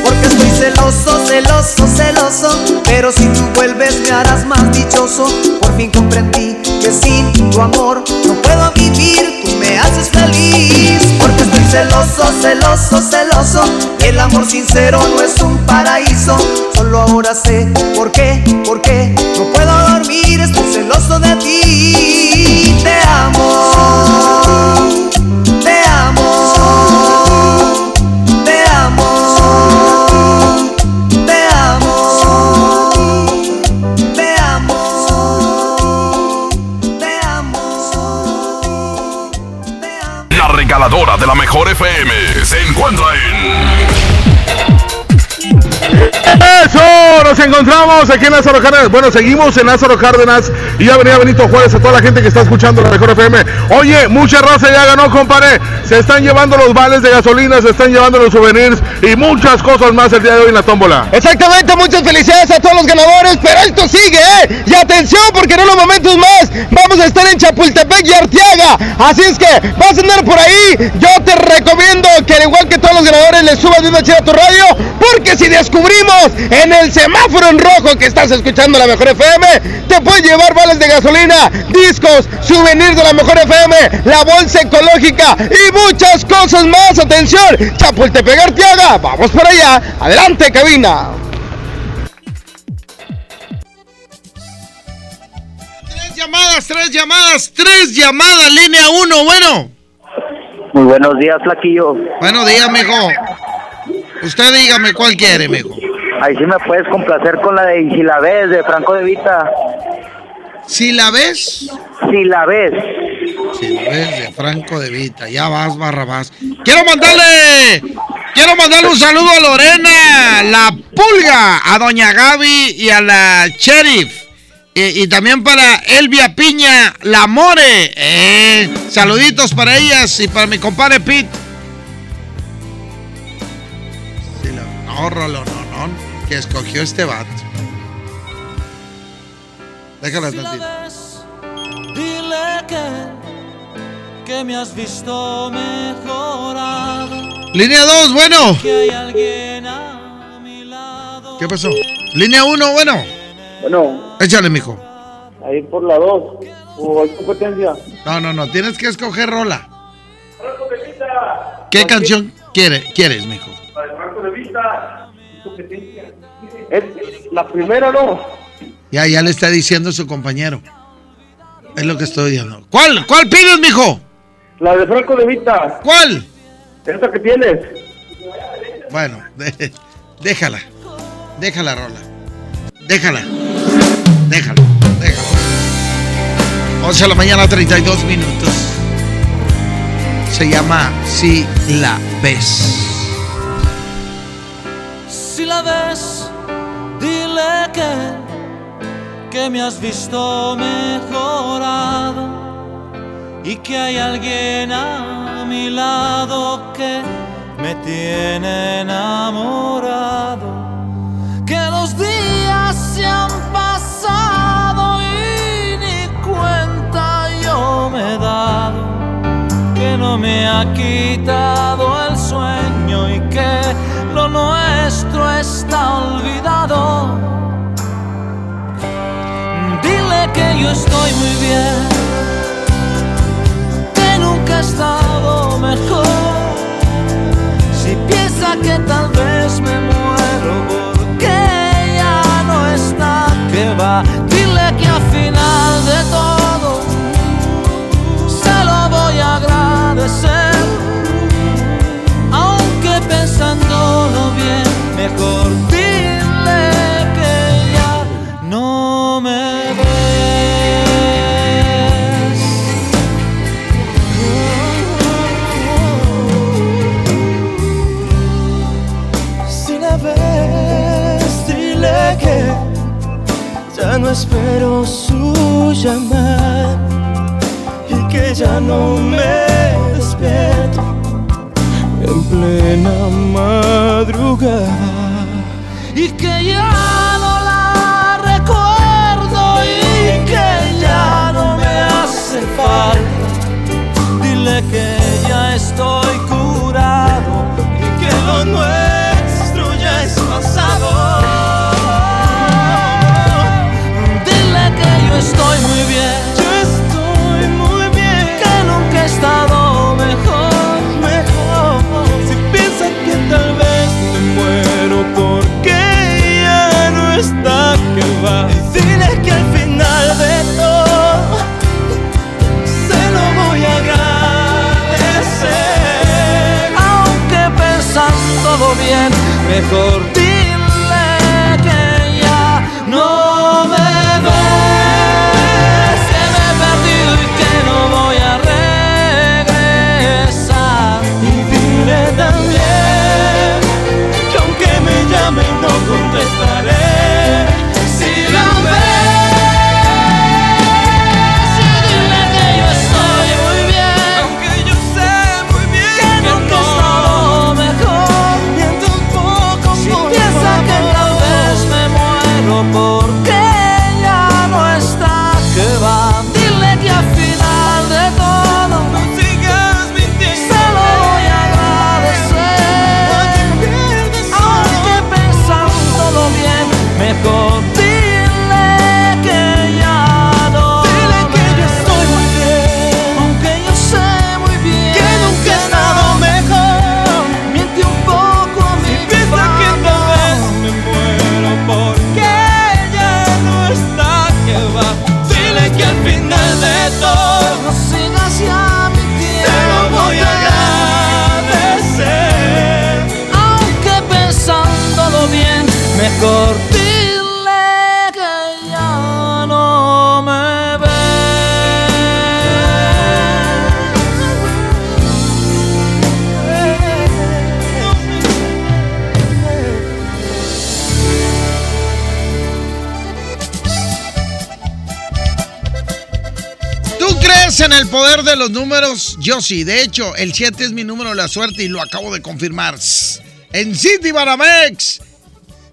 Porque estoy celoso, celoso, celoso. Pero si tú vuelves me harás más dichoso. Por fin comprendí que sin tu amor celoso, celoso, celoso. El amor sincero no es un paraíso. Solo ahora sé por qué, por qué no puedo dormir. Estoy celoso de ti. Te amo. Mejor FM se encuentra en. Eso, nos encontramos aquí en Lázaro Cárdenas. Bueno, seguimos en Lázaro Cárdenas y Avenida Benito Juárez a toda la gente que está escuchando la mejor FM. Oye, mucha raza ya ganó, compadre. Se están llevando los vales de gasolina, se están llevando los souvenirs y muchas cosas más el día de hoy en la tómbola. Exactamente, muchas felicidades a todos los ganadores, pero esto sigue, ¿eh? Y atención, porque en unos momentos más vamos a estar en Chapultepec y Arteaga. Así es que vas a andar por ahí. Yo te recomiendo que, al igual que todos los ganadores, le subas una chida a tu radio, porque si descubrimos en el semáforo en rojo que estás escuchando la mejor FM, te puedes llevar vales de gasolina, discos, souvenirs de la mejor FM, la bolsa ecológica y muchas cosas más. Atención, Chapultepec Arteaga, vamos para allá. Adelante, cabina. Tres llamadas, tres llamadas, tres llamadas, línea uno, bueno. Muy buenos días, Flaquillo. Buenos días, mijo. Usted dígame cuál quiere, mijo. Ahí sí me puedes complacer con la de Y si la ves, de Franco de Vita. ¿Si la ves? Si la ves. Si la ves de Franco de Vita, ya vas, Barrabás. Quiero mandarle, quiero mandarle un saludo a Lorena, la pulga, a Doña Gaby y a la Sheriff. Y, y también para Elvia Piña, la More. Eh, saluditos para ellas y para mi compadre Pete. Sí, no, Rolo, no, no, que escogió este vato. Déjala tantito. Que, me has visto mejorado. Línea 2, bueno. Que hay alguien a mi lado. ¿Qué pasó? Línea 1, bueno. Bueno, Échale, mijo. ahí por la 2. ¿O hay competencia? No, no, no, tienes que escoger rola. ¿Qué canción quiere, quieres, mijo? Franco de Vista. Competencia. Es la primera, ¿no? Ya, ya le está diciendo su compañero. Es lo que estoy diciendo. ¿Cuál? ¿Cuál pides, mijo? La de Franco de Vita. ¿Cuál? Esa que tienes. Bueno, de- déjala. Déjala, rola. Déjala. Déjala. Déjala. 11 de la mañana, 32 minutos. Se llama Si la ves. Si la ves, dile que, que me has visto mejorado y que hay alguien a mi lado que me tiene enamorado. Que los días se han pasado y ni cuenta yo me he dado que no me ha quitado el sueño y que lo nuestro está olvidado. Dile que yo estoy muy bien, nunca he estado mejor. Si piensa que tal vez me muero porque ya no está, que va. Dile que al final de todo Yo sí. De hecho, el 7 es mi número de la suerte y lo acabo de confirmar. En City Banamex.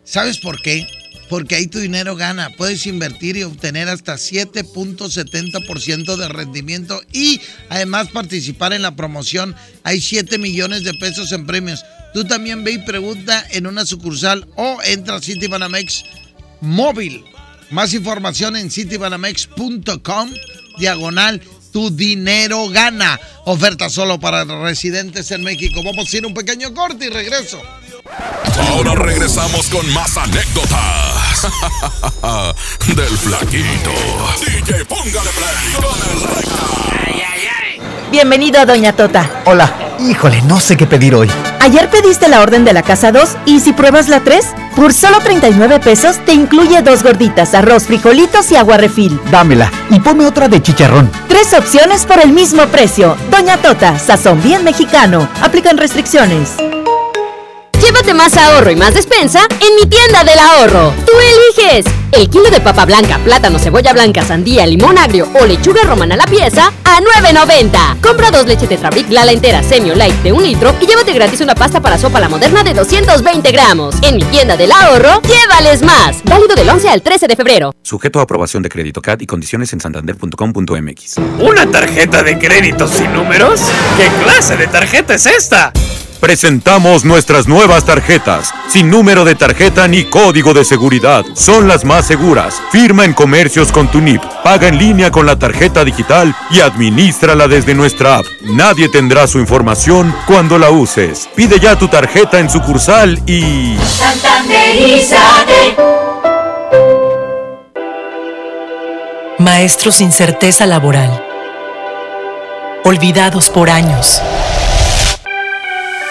¿Sabes por qué? Porque ahí tu dinero gana. Puedes invertir y obtener hasta 7.70% de rendimiento y además participar en la promoción. Hay 7 millones de pesos en premios. Tú también ve y pregunta en una sucursal o entra a City Banamex móvil. Más información en citybanamex.com diagonal tu dinero gana. Oferta solo para residentes en México. Vamos a ir un pequeño corte y regreso. Ahora regresamos con más anécdotas del flaquito. DJ, póngale play con el Bienvenido a Doña Tota. Hola, híjole, no sé qué pedir hoy. Ayer pediste la orden de la casa 2 y si pruebas la 3, por solo 39 pesos te incluye dos gorditas, arroz, frijolitos y agua refil. Dámela y ponme otra de chicharrón. Tres opciones por el mismo precio. Doña Tota, sazón bien mexicano. Aplican restricciones. Llévate más ahorro y más despensa en mi tienda del ahorro. Tú eliges el kilo de papa blanca, plátano, cebolla blanca, sandía, limón agrio o lechuga romana a la pieza a 9.90. Compra dos leches Tetrabric Lala entera, semi o light de un litro y llévate gratis una pasta para sopa la moderna de 220 gramos. En mi tienda del ahorro, llévales más. Válido del 11 al 13 de febrero. Sujeto a aprobación de crédito CAT y condiciones en santander.com.mx. ¿Una tarjeta de crédito sin números? ¿Qué clase de tarjeta es esta? Presentamos nuestras nuevas tarjetas, sin número de tarjeta ni código de seguridad. Son las más seguras. Firma en comercios con tu NIP, paga en línea con la tarjeta digital y administrala desde nuestra app. Nadie tendrá su información cuando la uses. Pide ya tu tarjeta en sucursal y... Maestros sin certeza laboral. Olvidados por años.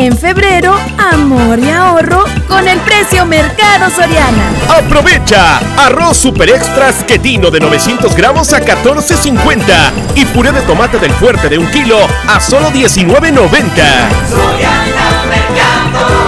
En febrero, amor y ahorro con el precio Mercado Soriana. Aprovecha arroz super extras quetino de 900 gramos a 14.50 y puré de tomate del fuerte de un kilo a solo 19.90.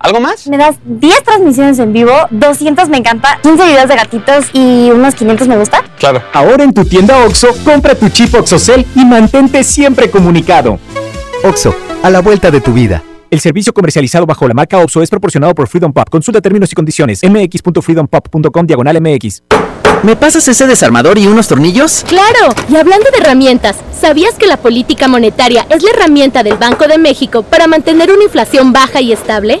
¿Algo más? Me das 10 transmisiones en vivo, 200 me encanta, 15 videos de gatitos y unos 500 me gusta. Claro. Ahora en tu tienda OXO, compra tu chip OXOCEL y mantente siempre comunicado. Oxo, a la vuelta de tu vida. El servicio comercializado bajo la marca OPSO es proporcionado por Freedom Pop. Consulta términos y condiciones. mx.freedompop.com diagonal mx. ¿Me pasas ese desarmador y unos tornillos? Claro, y hablando de herramientas, ¿sabías que la política monetaria es la herramienta del Banco de México para mantener una inflación baja y estable?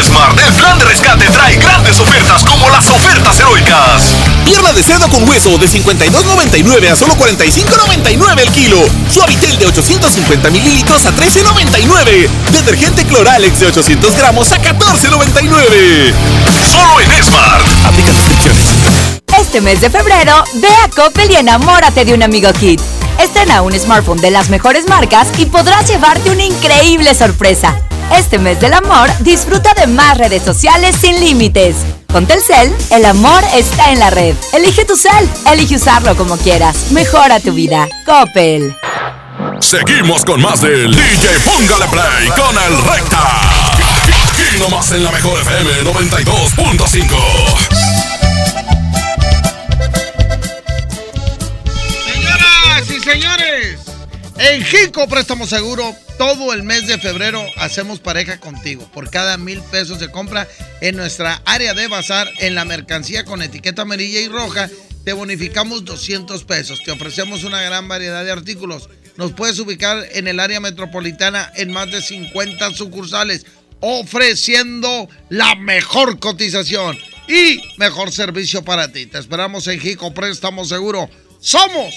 En Esmart, el plan de rescate trae grandes ofertas como las ofertas heroicas. Pierna de cerdo con hueso de 52.99 a solo 45.99 el kilo. Suavitel de 850 mililitros a 13.99. Detergente Cloralex de 800 gramos a 14.99. Solo en Esmart. Aplica restricciones. Este mes de febrero, ve a Coppel y enamórate de un amigo Kit. Estrena un smartphone de las mejores marcas y podrás llevarte una increíble sorpresa. Este mes del amor, disfruta de más redes sociales sin límites. Con Telcel, el amor está en la red. Elige tu cel, elige usarlo como quieras. Mejora tu vida. Coppel. Seguimos con más del DJ Póngale Play con el Recta. Aquí nomás en la mejor FM 92.5. Señoras y señores, en Jico Préstamo Seguro, todo el mes de febrero hacemos pareja contigo. Por cada mil pesos de compra en nuestra área de bazar, en la mercancía con etiqueta amarilla y roja, te bonificamos 200 pesos. Te ofrecemos una gran variedad de artículos. Nos puedes ubicar en el área metropolitana en más de 50 sucursales, ofreciendo la mejor cotización y mejor servicio para ti. Te esperamos en Jico Préstamo Seguro. Somos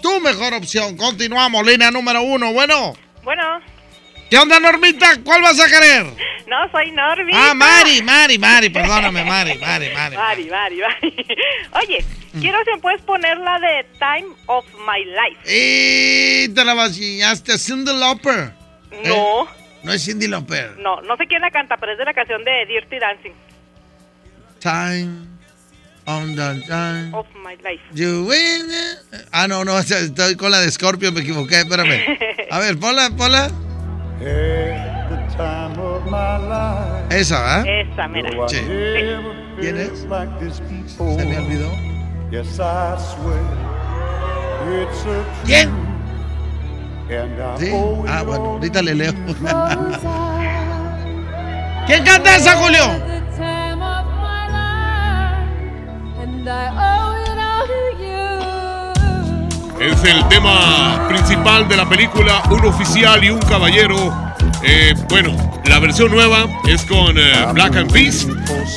tu mejor opción. Continuamos, línea número uno. Bueno, Bueno, ¿qué onda, Normita? ¿Cuál vas a querer? no soy Norby. Ah, Mari, Mari, Mari, perdóname, Mari, Mari, Mari. Mari, Mari, Mari. Oye, quiero si puedes poner la de Time of My Life. Y te la vacillaste. Cindy Lauper. No, No es Cindy Lauper. no, no sé quién la canta, pero es de la canción de Dirty Dancing Time on the time. of My Life. You win it. Ah, no, no, estoy con la de Scorpio, me equivoqué, espérame. A ver, ponla, ponla. Esa, ¿va? Esa, mira. Sí. ¿Quién es? Se me olvidó. ¿Quién? ¿Sí? Ah, bueno, ahorita le leo. ¿Quién canta esa, Julio? Es el tema principal de la película Un oficial y un caballero. Eh, bueno, la versión nueva es con eh, Black Eyed Peas,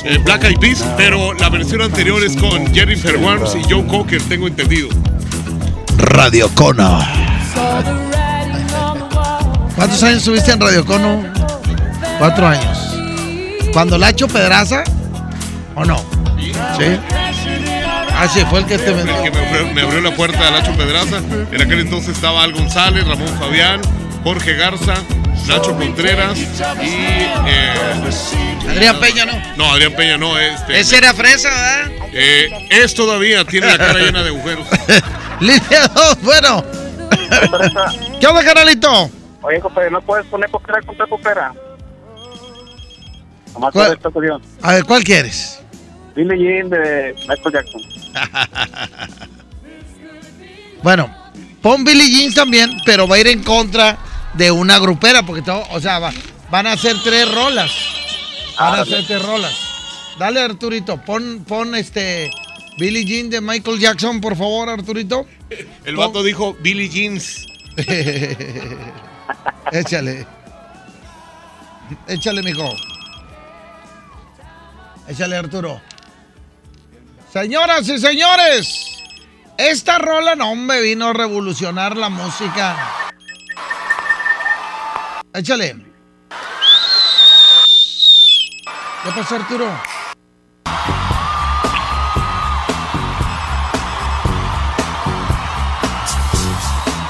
eh, Black Eyed Peas, pero la versión anterior es con Jennifer Warnes y Joe Cocker, tengo entendido. Radio Cono. ¿Cuántos años estuviste en Radio Cono? Cuatro años. ¿Cuando Lacho Pedraza? ¿O no? Sí. Ah, sí, fue el que te El que me abrió, me abrió la puerta a Lacho Pedraza. En aquel entonces estaba Al González, Ramón Fabián, Jorge Garza, Nacho Contreras y. eh, Adrián Peña, ¿no? no, Adrián Peña no. Este, Ese era fresa, ¿verdad? eh, es todavía, tiene la cara llena de agujeros. Línea 2, bueno. ¿Qué onda, carnalito? Oye, compadre, ¿no puedes poner popera contra popera? Nomás ¿Cuál? por esta ocasión. A ver, ¿cuál quieres? Billie Jean de Michael Jackson. Bueno, pon Billie Jean también, pero va a ir en contra de una grupera, porque todo, o sea, va- van a hacer tres rolas. Van a hacer tres rolas. Dale, Arturito, pon, pon este Billie Jean de Michael Jackson, por favor, Arturito. El vato dijo Billy Jeans. Échale. Échale, mijo. Échale, Arturo. Señoras y señores, esta rola, no, hombre, vino a revolucionar la música. Échale. ¿Qué pasó, Arturo?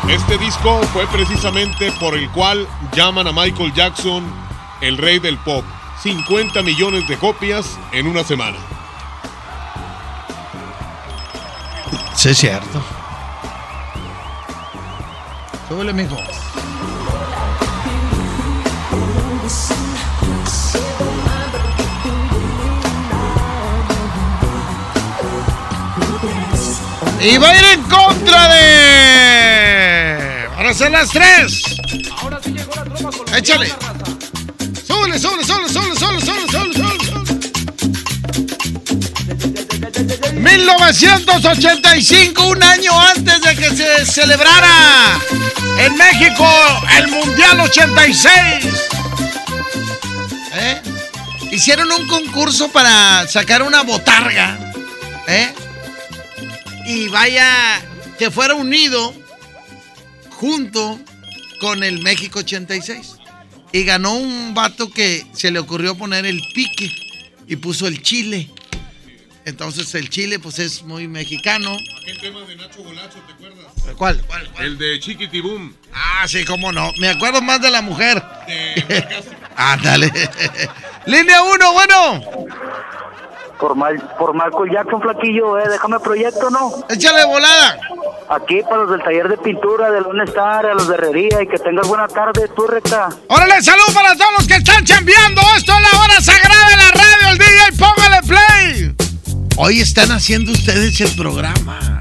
Este disco fue precisamente por el cual llaman a Michael Jackson el rey del pop. 50 millones de copias en una semana. Sí, es cierto. Súbele, mijo. Y va a ir en contra de. Van a ser las tres. Échale. Súbele, súbele, súbele, súbele, súbele, súbele, 1985, un año antes de que se celebrara en México el Mundial 86. ¿Eh? Hicieron un concurso para sacar una botarga. ¿Eh? Y vaya, que fuera unido junto con el México 86. Y ganó un vato que se le ocurrió poner el pique y puso el chile. Entonces el chile pues es muy mexicano. Aquel tema de Nacho Golacho, ¿te acuerdas? ¿Cuál? ¿Cuál? El de Chiquitibum. Ah, sí, cómo no. Me acuerdo más de la mujer. Ándale. Línea 1, bueno. Por, Mal- por Michael Jackson, flaquillo, eh, déjame proyecto, ¿no? Échale volada. Aquí para los del taller de pintura, de Lone Star, a los de herrería, y que tengas buena tarde, tú, recta. Órale, salud para todos los que están chambeando. Esto es la hora sagrada de la radio. El DJ, póngale play. Hoy están haciendo ustedes el programa.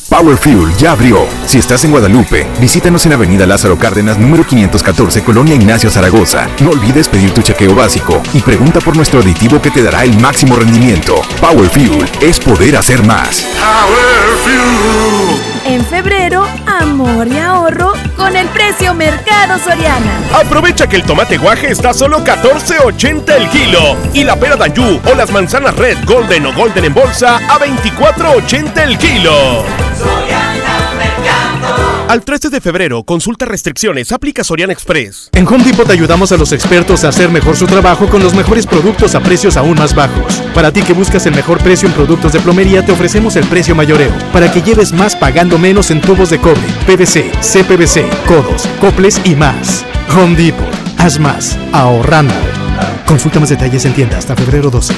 Power Fuel ya abrió. Si estás en Guadalupe, visítanos en Avenida Lázaro Cárdenas, número 514, Colonia Ignacio Zaragoza. No olvides pedir tu chequeo básico y pregunta por nuestro aditivo que te dará el máximo rendimiento. Power Fuel es poder hacer más. Power Fuel. En febrero, amor y ahorro con el precio Mercado Soriana. Aprovecha que el tomate guaje está a solo 14.80 el kilo y la pera Danjú o las manzanas Red, Golden o Golden en bolsa a 24.80 el kilo. Al 13 de febrero, consulta restricciones, aplica Soriana Express. En Home Depot te ayudamos a los expertos a hacer mejor su trabajo con los mejores productos a precios aún más bajos. Para ti que buscas el mejor precio en productos de plomería, te ofrecemos el precio mayoreo, para que lleves más pagando menos en tubos de cobre, PVC, CPVC, codos, coples y más. Home Depot, haz más, ahorrando. Consulta más detalles en tienda hasta febrero 12.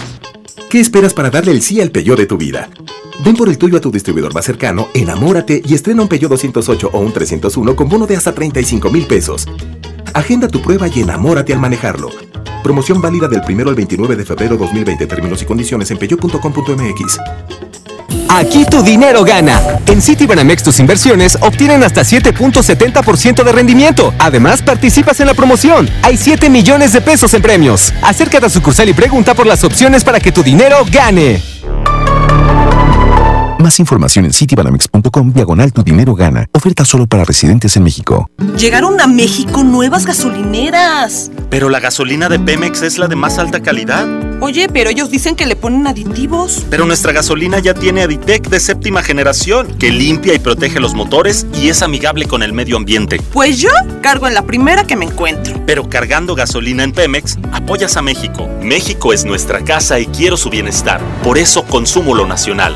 ¿Qué esperas para darle el sí al Peugeot de tu vida? Ven por el tuyo a tu distribuidor más cercano, enamórate y estrena un Peugeot 208 o un 301 con bono de hasta 35 mil pesos. Agenda tu prueba y enamórate al manejarlo. Promoción válida del 1 al 29 de febrero 2020. Términos y condiciones en peugeot.com.mx. Aquí tu dinero gana. En Citibanamex tus inversiones obtienen hasta 7.70% de rendimiento. Además, participas en la promoción. Hay 7 millones de pesos en premios. Acércate a sucursal y pregunta por las opciones para que tu dinero gane. Más información en citibanamex.com diagonal tu dinero gana. Oferta solo para residentes en México. Llegaron a México nuevas gasolineras. Pero la gasolina de Pemex es la de más alta calidad. Oye, pero ellos dicen que le ponen aditivos. Pero nuestra gasolina ya tiene Aditec de séptima generación, que limpia y protege los motores y es amigable con el medio ambiente. Pues yo cargo en la primera que me encuentro. Pero cargando gasolina en Pemex, apoyas a México. México es nuestra casa y quiero su bienestar. Por eso consumo lo nacional.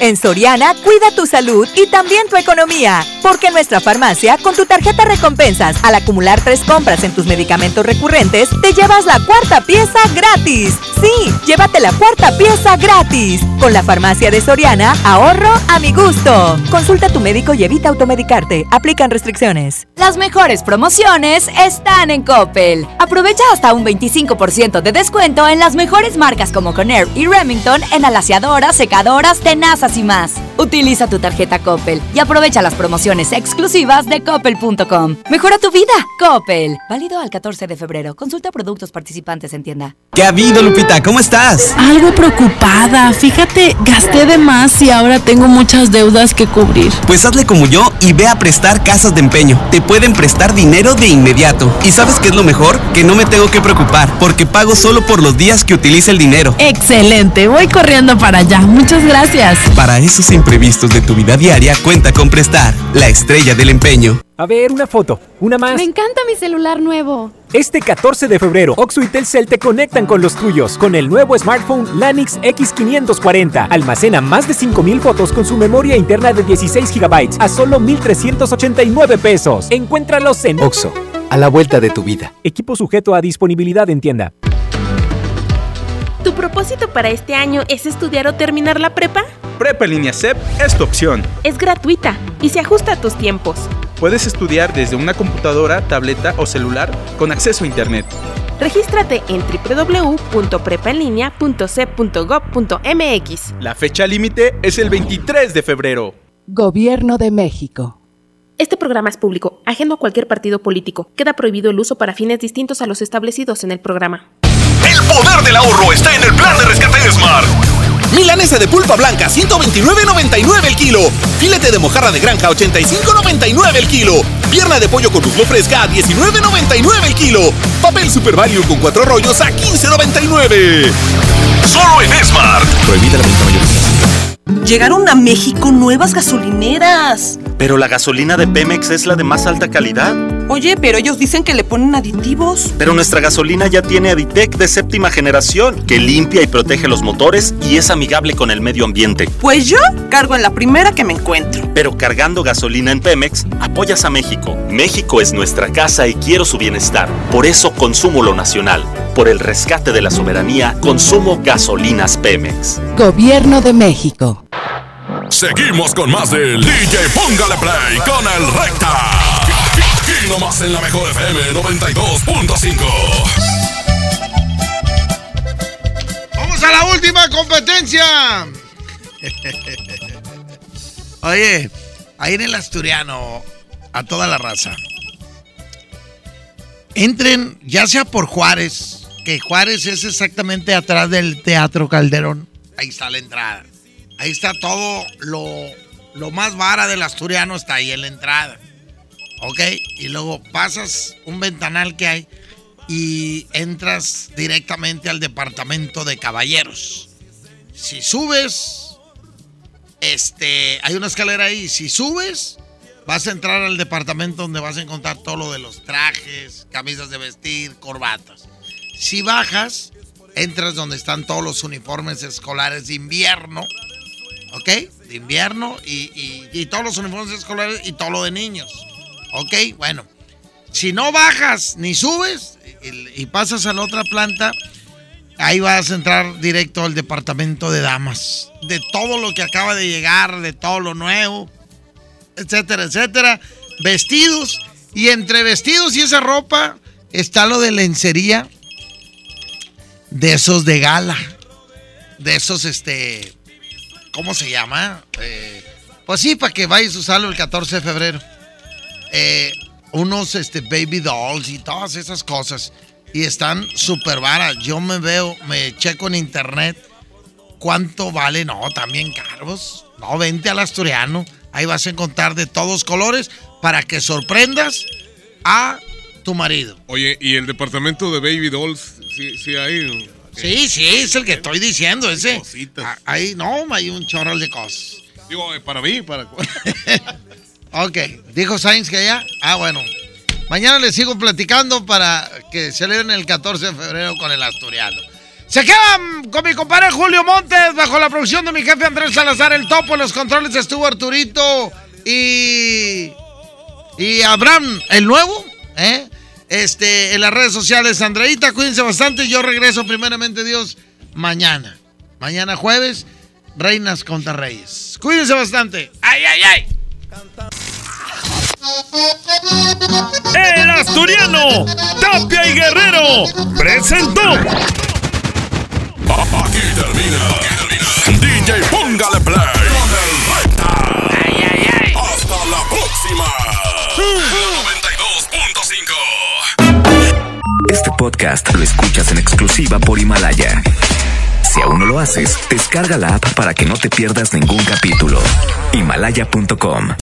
En Soriana, cuida tu salud y también tu economía. Porque en nuestra farmacia, con tu tarjeta recompensas, al acumular tres compras en tus medicamentos recurrentes, te llevas la cuarta pieza gratis. Sí, llévate la cuarta pieza gratis. Con la farmacia de Soriana, ahorro a mi gusto. Consulta a tu médico y evita automedicarte. Aplican restricciones. Las mejores promociones están en Coppel. Aprovecha hasta un 25% de descuento en las mejores marcas como Conair y Remington en alaciadoras, secadoras, tenazas y más. Utiliza tu tarjeta Coppel y aprovecha las promociones exclusivas de coppel.com. Mejora tu vida, Coppel. Válido al 14 de febrero. Consulta productos participantes en tienda. ¿Qué ha habido, Lupita? ¿Cómo estás? Algo preocupada. Fíjate, gasté de más y ahora tengo muchas deudas que cubrir. Pues hazle como yo y ve a prestar casas de empeño. Te pueden prestar dinero de inmediato. ¿Y sabes qué es lo mejor? Que no me tengo que preocupar porque pago solo por los días que utilice el dinero. Excelente, voy corriendo para allá. Muchas gracias. Para esos imprevistos de tu vida diaria, cuenta con Prestar, la estrella del empeño. A ver, una foto, una más. Me encanta mi celular nuevo. Este 14 de febrero, Oxo y Telcel te conectan con los tuyos con el nuevo smartphone Lanix X540. Almacena más de 5000 fotos con su memoria interna de 16 GB a solo 1389 pesos. Encuéntralos en Oxo, a la vuelta de tu vida. Equipo sujeto a disponibilidad en tienda. ¿Tu propósito para este año es estudiar o terminar la prepa? Prepa en línea CEP es tu opción. Es gratuita y se ajusta a tus tiempos. Puedes estudiar desde una computadora, tableta o celular con acceso a Internet. Regístrate en www.prepaenlinea.cep.gov.mx. La fecha límite es el 23 de febrero. Gobierno de México. Este programa es público, ajeno a cualquier partido político. Queda prohibido el uso para fines distintos a los establecidos en el programa. El poder del ahorro está en el plan de rescate Smart. Milanesa de pulpa blanca 129.99 el kilo. Filete de mojarra de granja 85.99 el kilo. Pierna de pollo con muslo fresca a 19.99 el kilo. Papel Super Value con cuatro rollos a 15.99. Solo en Smart. Prohibida la venta mayorista. Llegaron a México nuevas gasolineras. Pero la gasolina de Pemex es la de más alta calidad. Oye, pero ellos dicen que le ponen aditivos. Pero nuestra gasolina ya tiene Aditec de séptima generación, que limpia y protege los motores y es amigable con el medio ambiente. Pues yo cargo en la primera que me encuentro. Pero cargando gasolina en Pemex, apoyas a México. México es nuestra casa y quiero su bienestar. Por eso consumo lo nacional. Por el rescate de la soberanía, consumo gasolinas Pemex. Gobierno de México. Seguimos con más del DJ Póngale Play con el Recta. Nomás en la mejor FM 92.5. Vamos a la última competencia. Oye, ahí en el Asturiano, a toda la raza. Entren, ya sea por Juárez, que Juárez es exactamente atrás del Teatro Calderón. Ahí está la entrada. Ahí está todo lo, lo más vara del Asturiano, está ahí en la entrada. ¿Ok? Y luego pasas un ventanal que hay y entras directamente al departamento de caballeros. Si subes, este, hay una escalera ahí. Si subes, vas a entrar al departamento donde vas a encontrar todo lo de los trajes, camisas de vestir, corbatas. Si bajas, entras donde están todos los uniformes escolares de invierno, ¿ok? De invierno y, y- y todos los uniformes escolares y todo lo de niños, ¿ok? Bueno, si no bajas ni subes y, pasas a la otra planta, ahí vas a entrar directo al departamento de damas. De todo lo que acaba de llegar, de todo lo nuevo, etcétera, etcétera. Vestidos. Y entre vestidos y esa ropa está lo de lencería de esos de gala. De esos, este. ¿Cómo se llama? Eh, pues sí, para que vayas a usarlo el 14 de febrero. Eh, unos este, baby dolls y todas esas cosas. Y están súper varas. Yo me veo, me checo en internet cuánto vale. No, también caros. No, vente al asturiano. Ahí vas a encontrar de todos colores para que sorprendas a tu marido. Oye, ¿y el departamento de Baby Dolls? Sí, sí hay. Sí, sí, es el que estoy diciendo, ese. Ah, Ahí, no, hay un chorral de cosas. Digo, eh, para mí, para. Ok, dijo Sainz que ya. Ah, bueno. Mañana les sigo platicando para que celebren el 14 de febrero con el asturiano. Se quedan con mi compadre Julio Montes bajo la producción de mi jefe Andrés Salazar, el topo. En los controles estuvo Arturito y. Y Abraham, el nuevo, ¿eh? Este, en las redes sociales, Andreita, cuídense bastante. Yo regreso, primeramente, Dios, mañana. Mañana jueves, Reinas contra Reyes. Cuídense bastante. ¡Ay, ay, ay! El Asturiano, Tapia y Guerrero, presentó. Aquí termina. DJ Póngale Play con el Recta. Hasta la próxima. 92.5. Este podcast lo escuchas en exclusiva por Himalaya. Si aún no lo haces, descarga la app para que no te pierdas ningún capítulo. Himalaya.com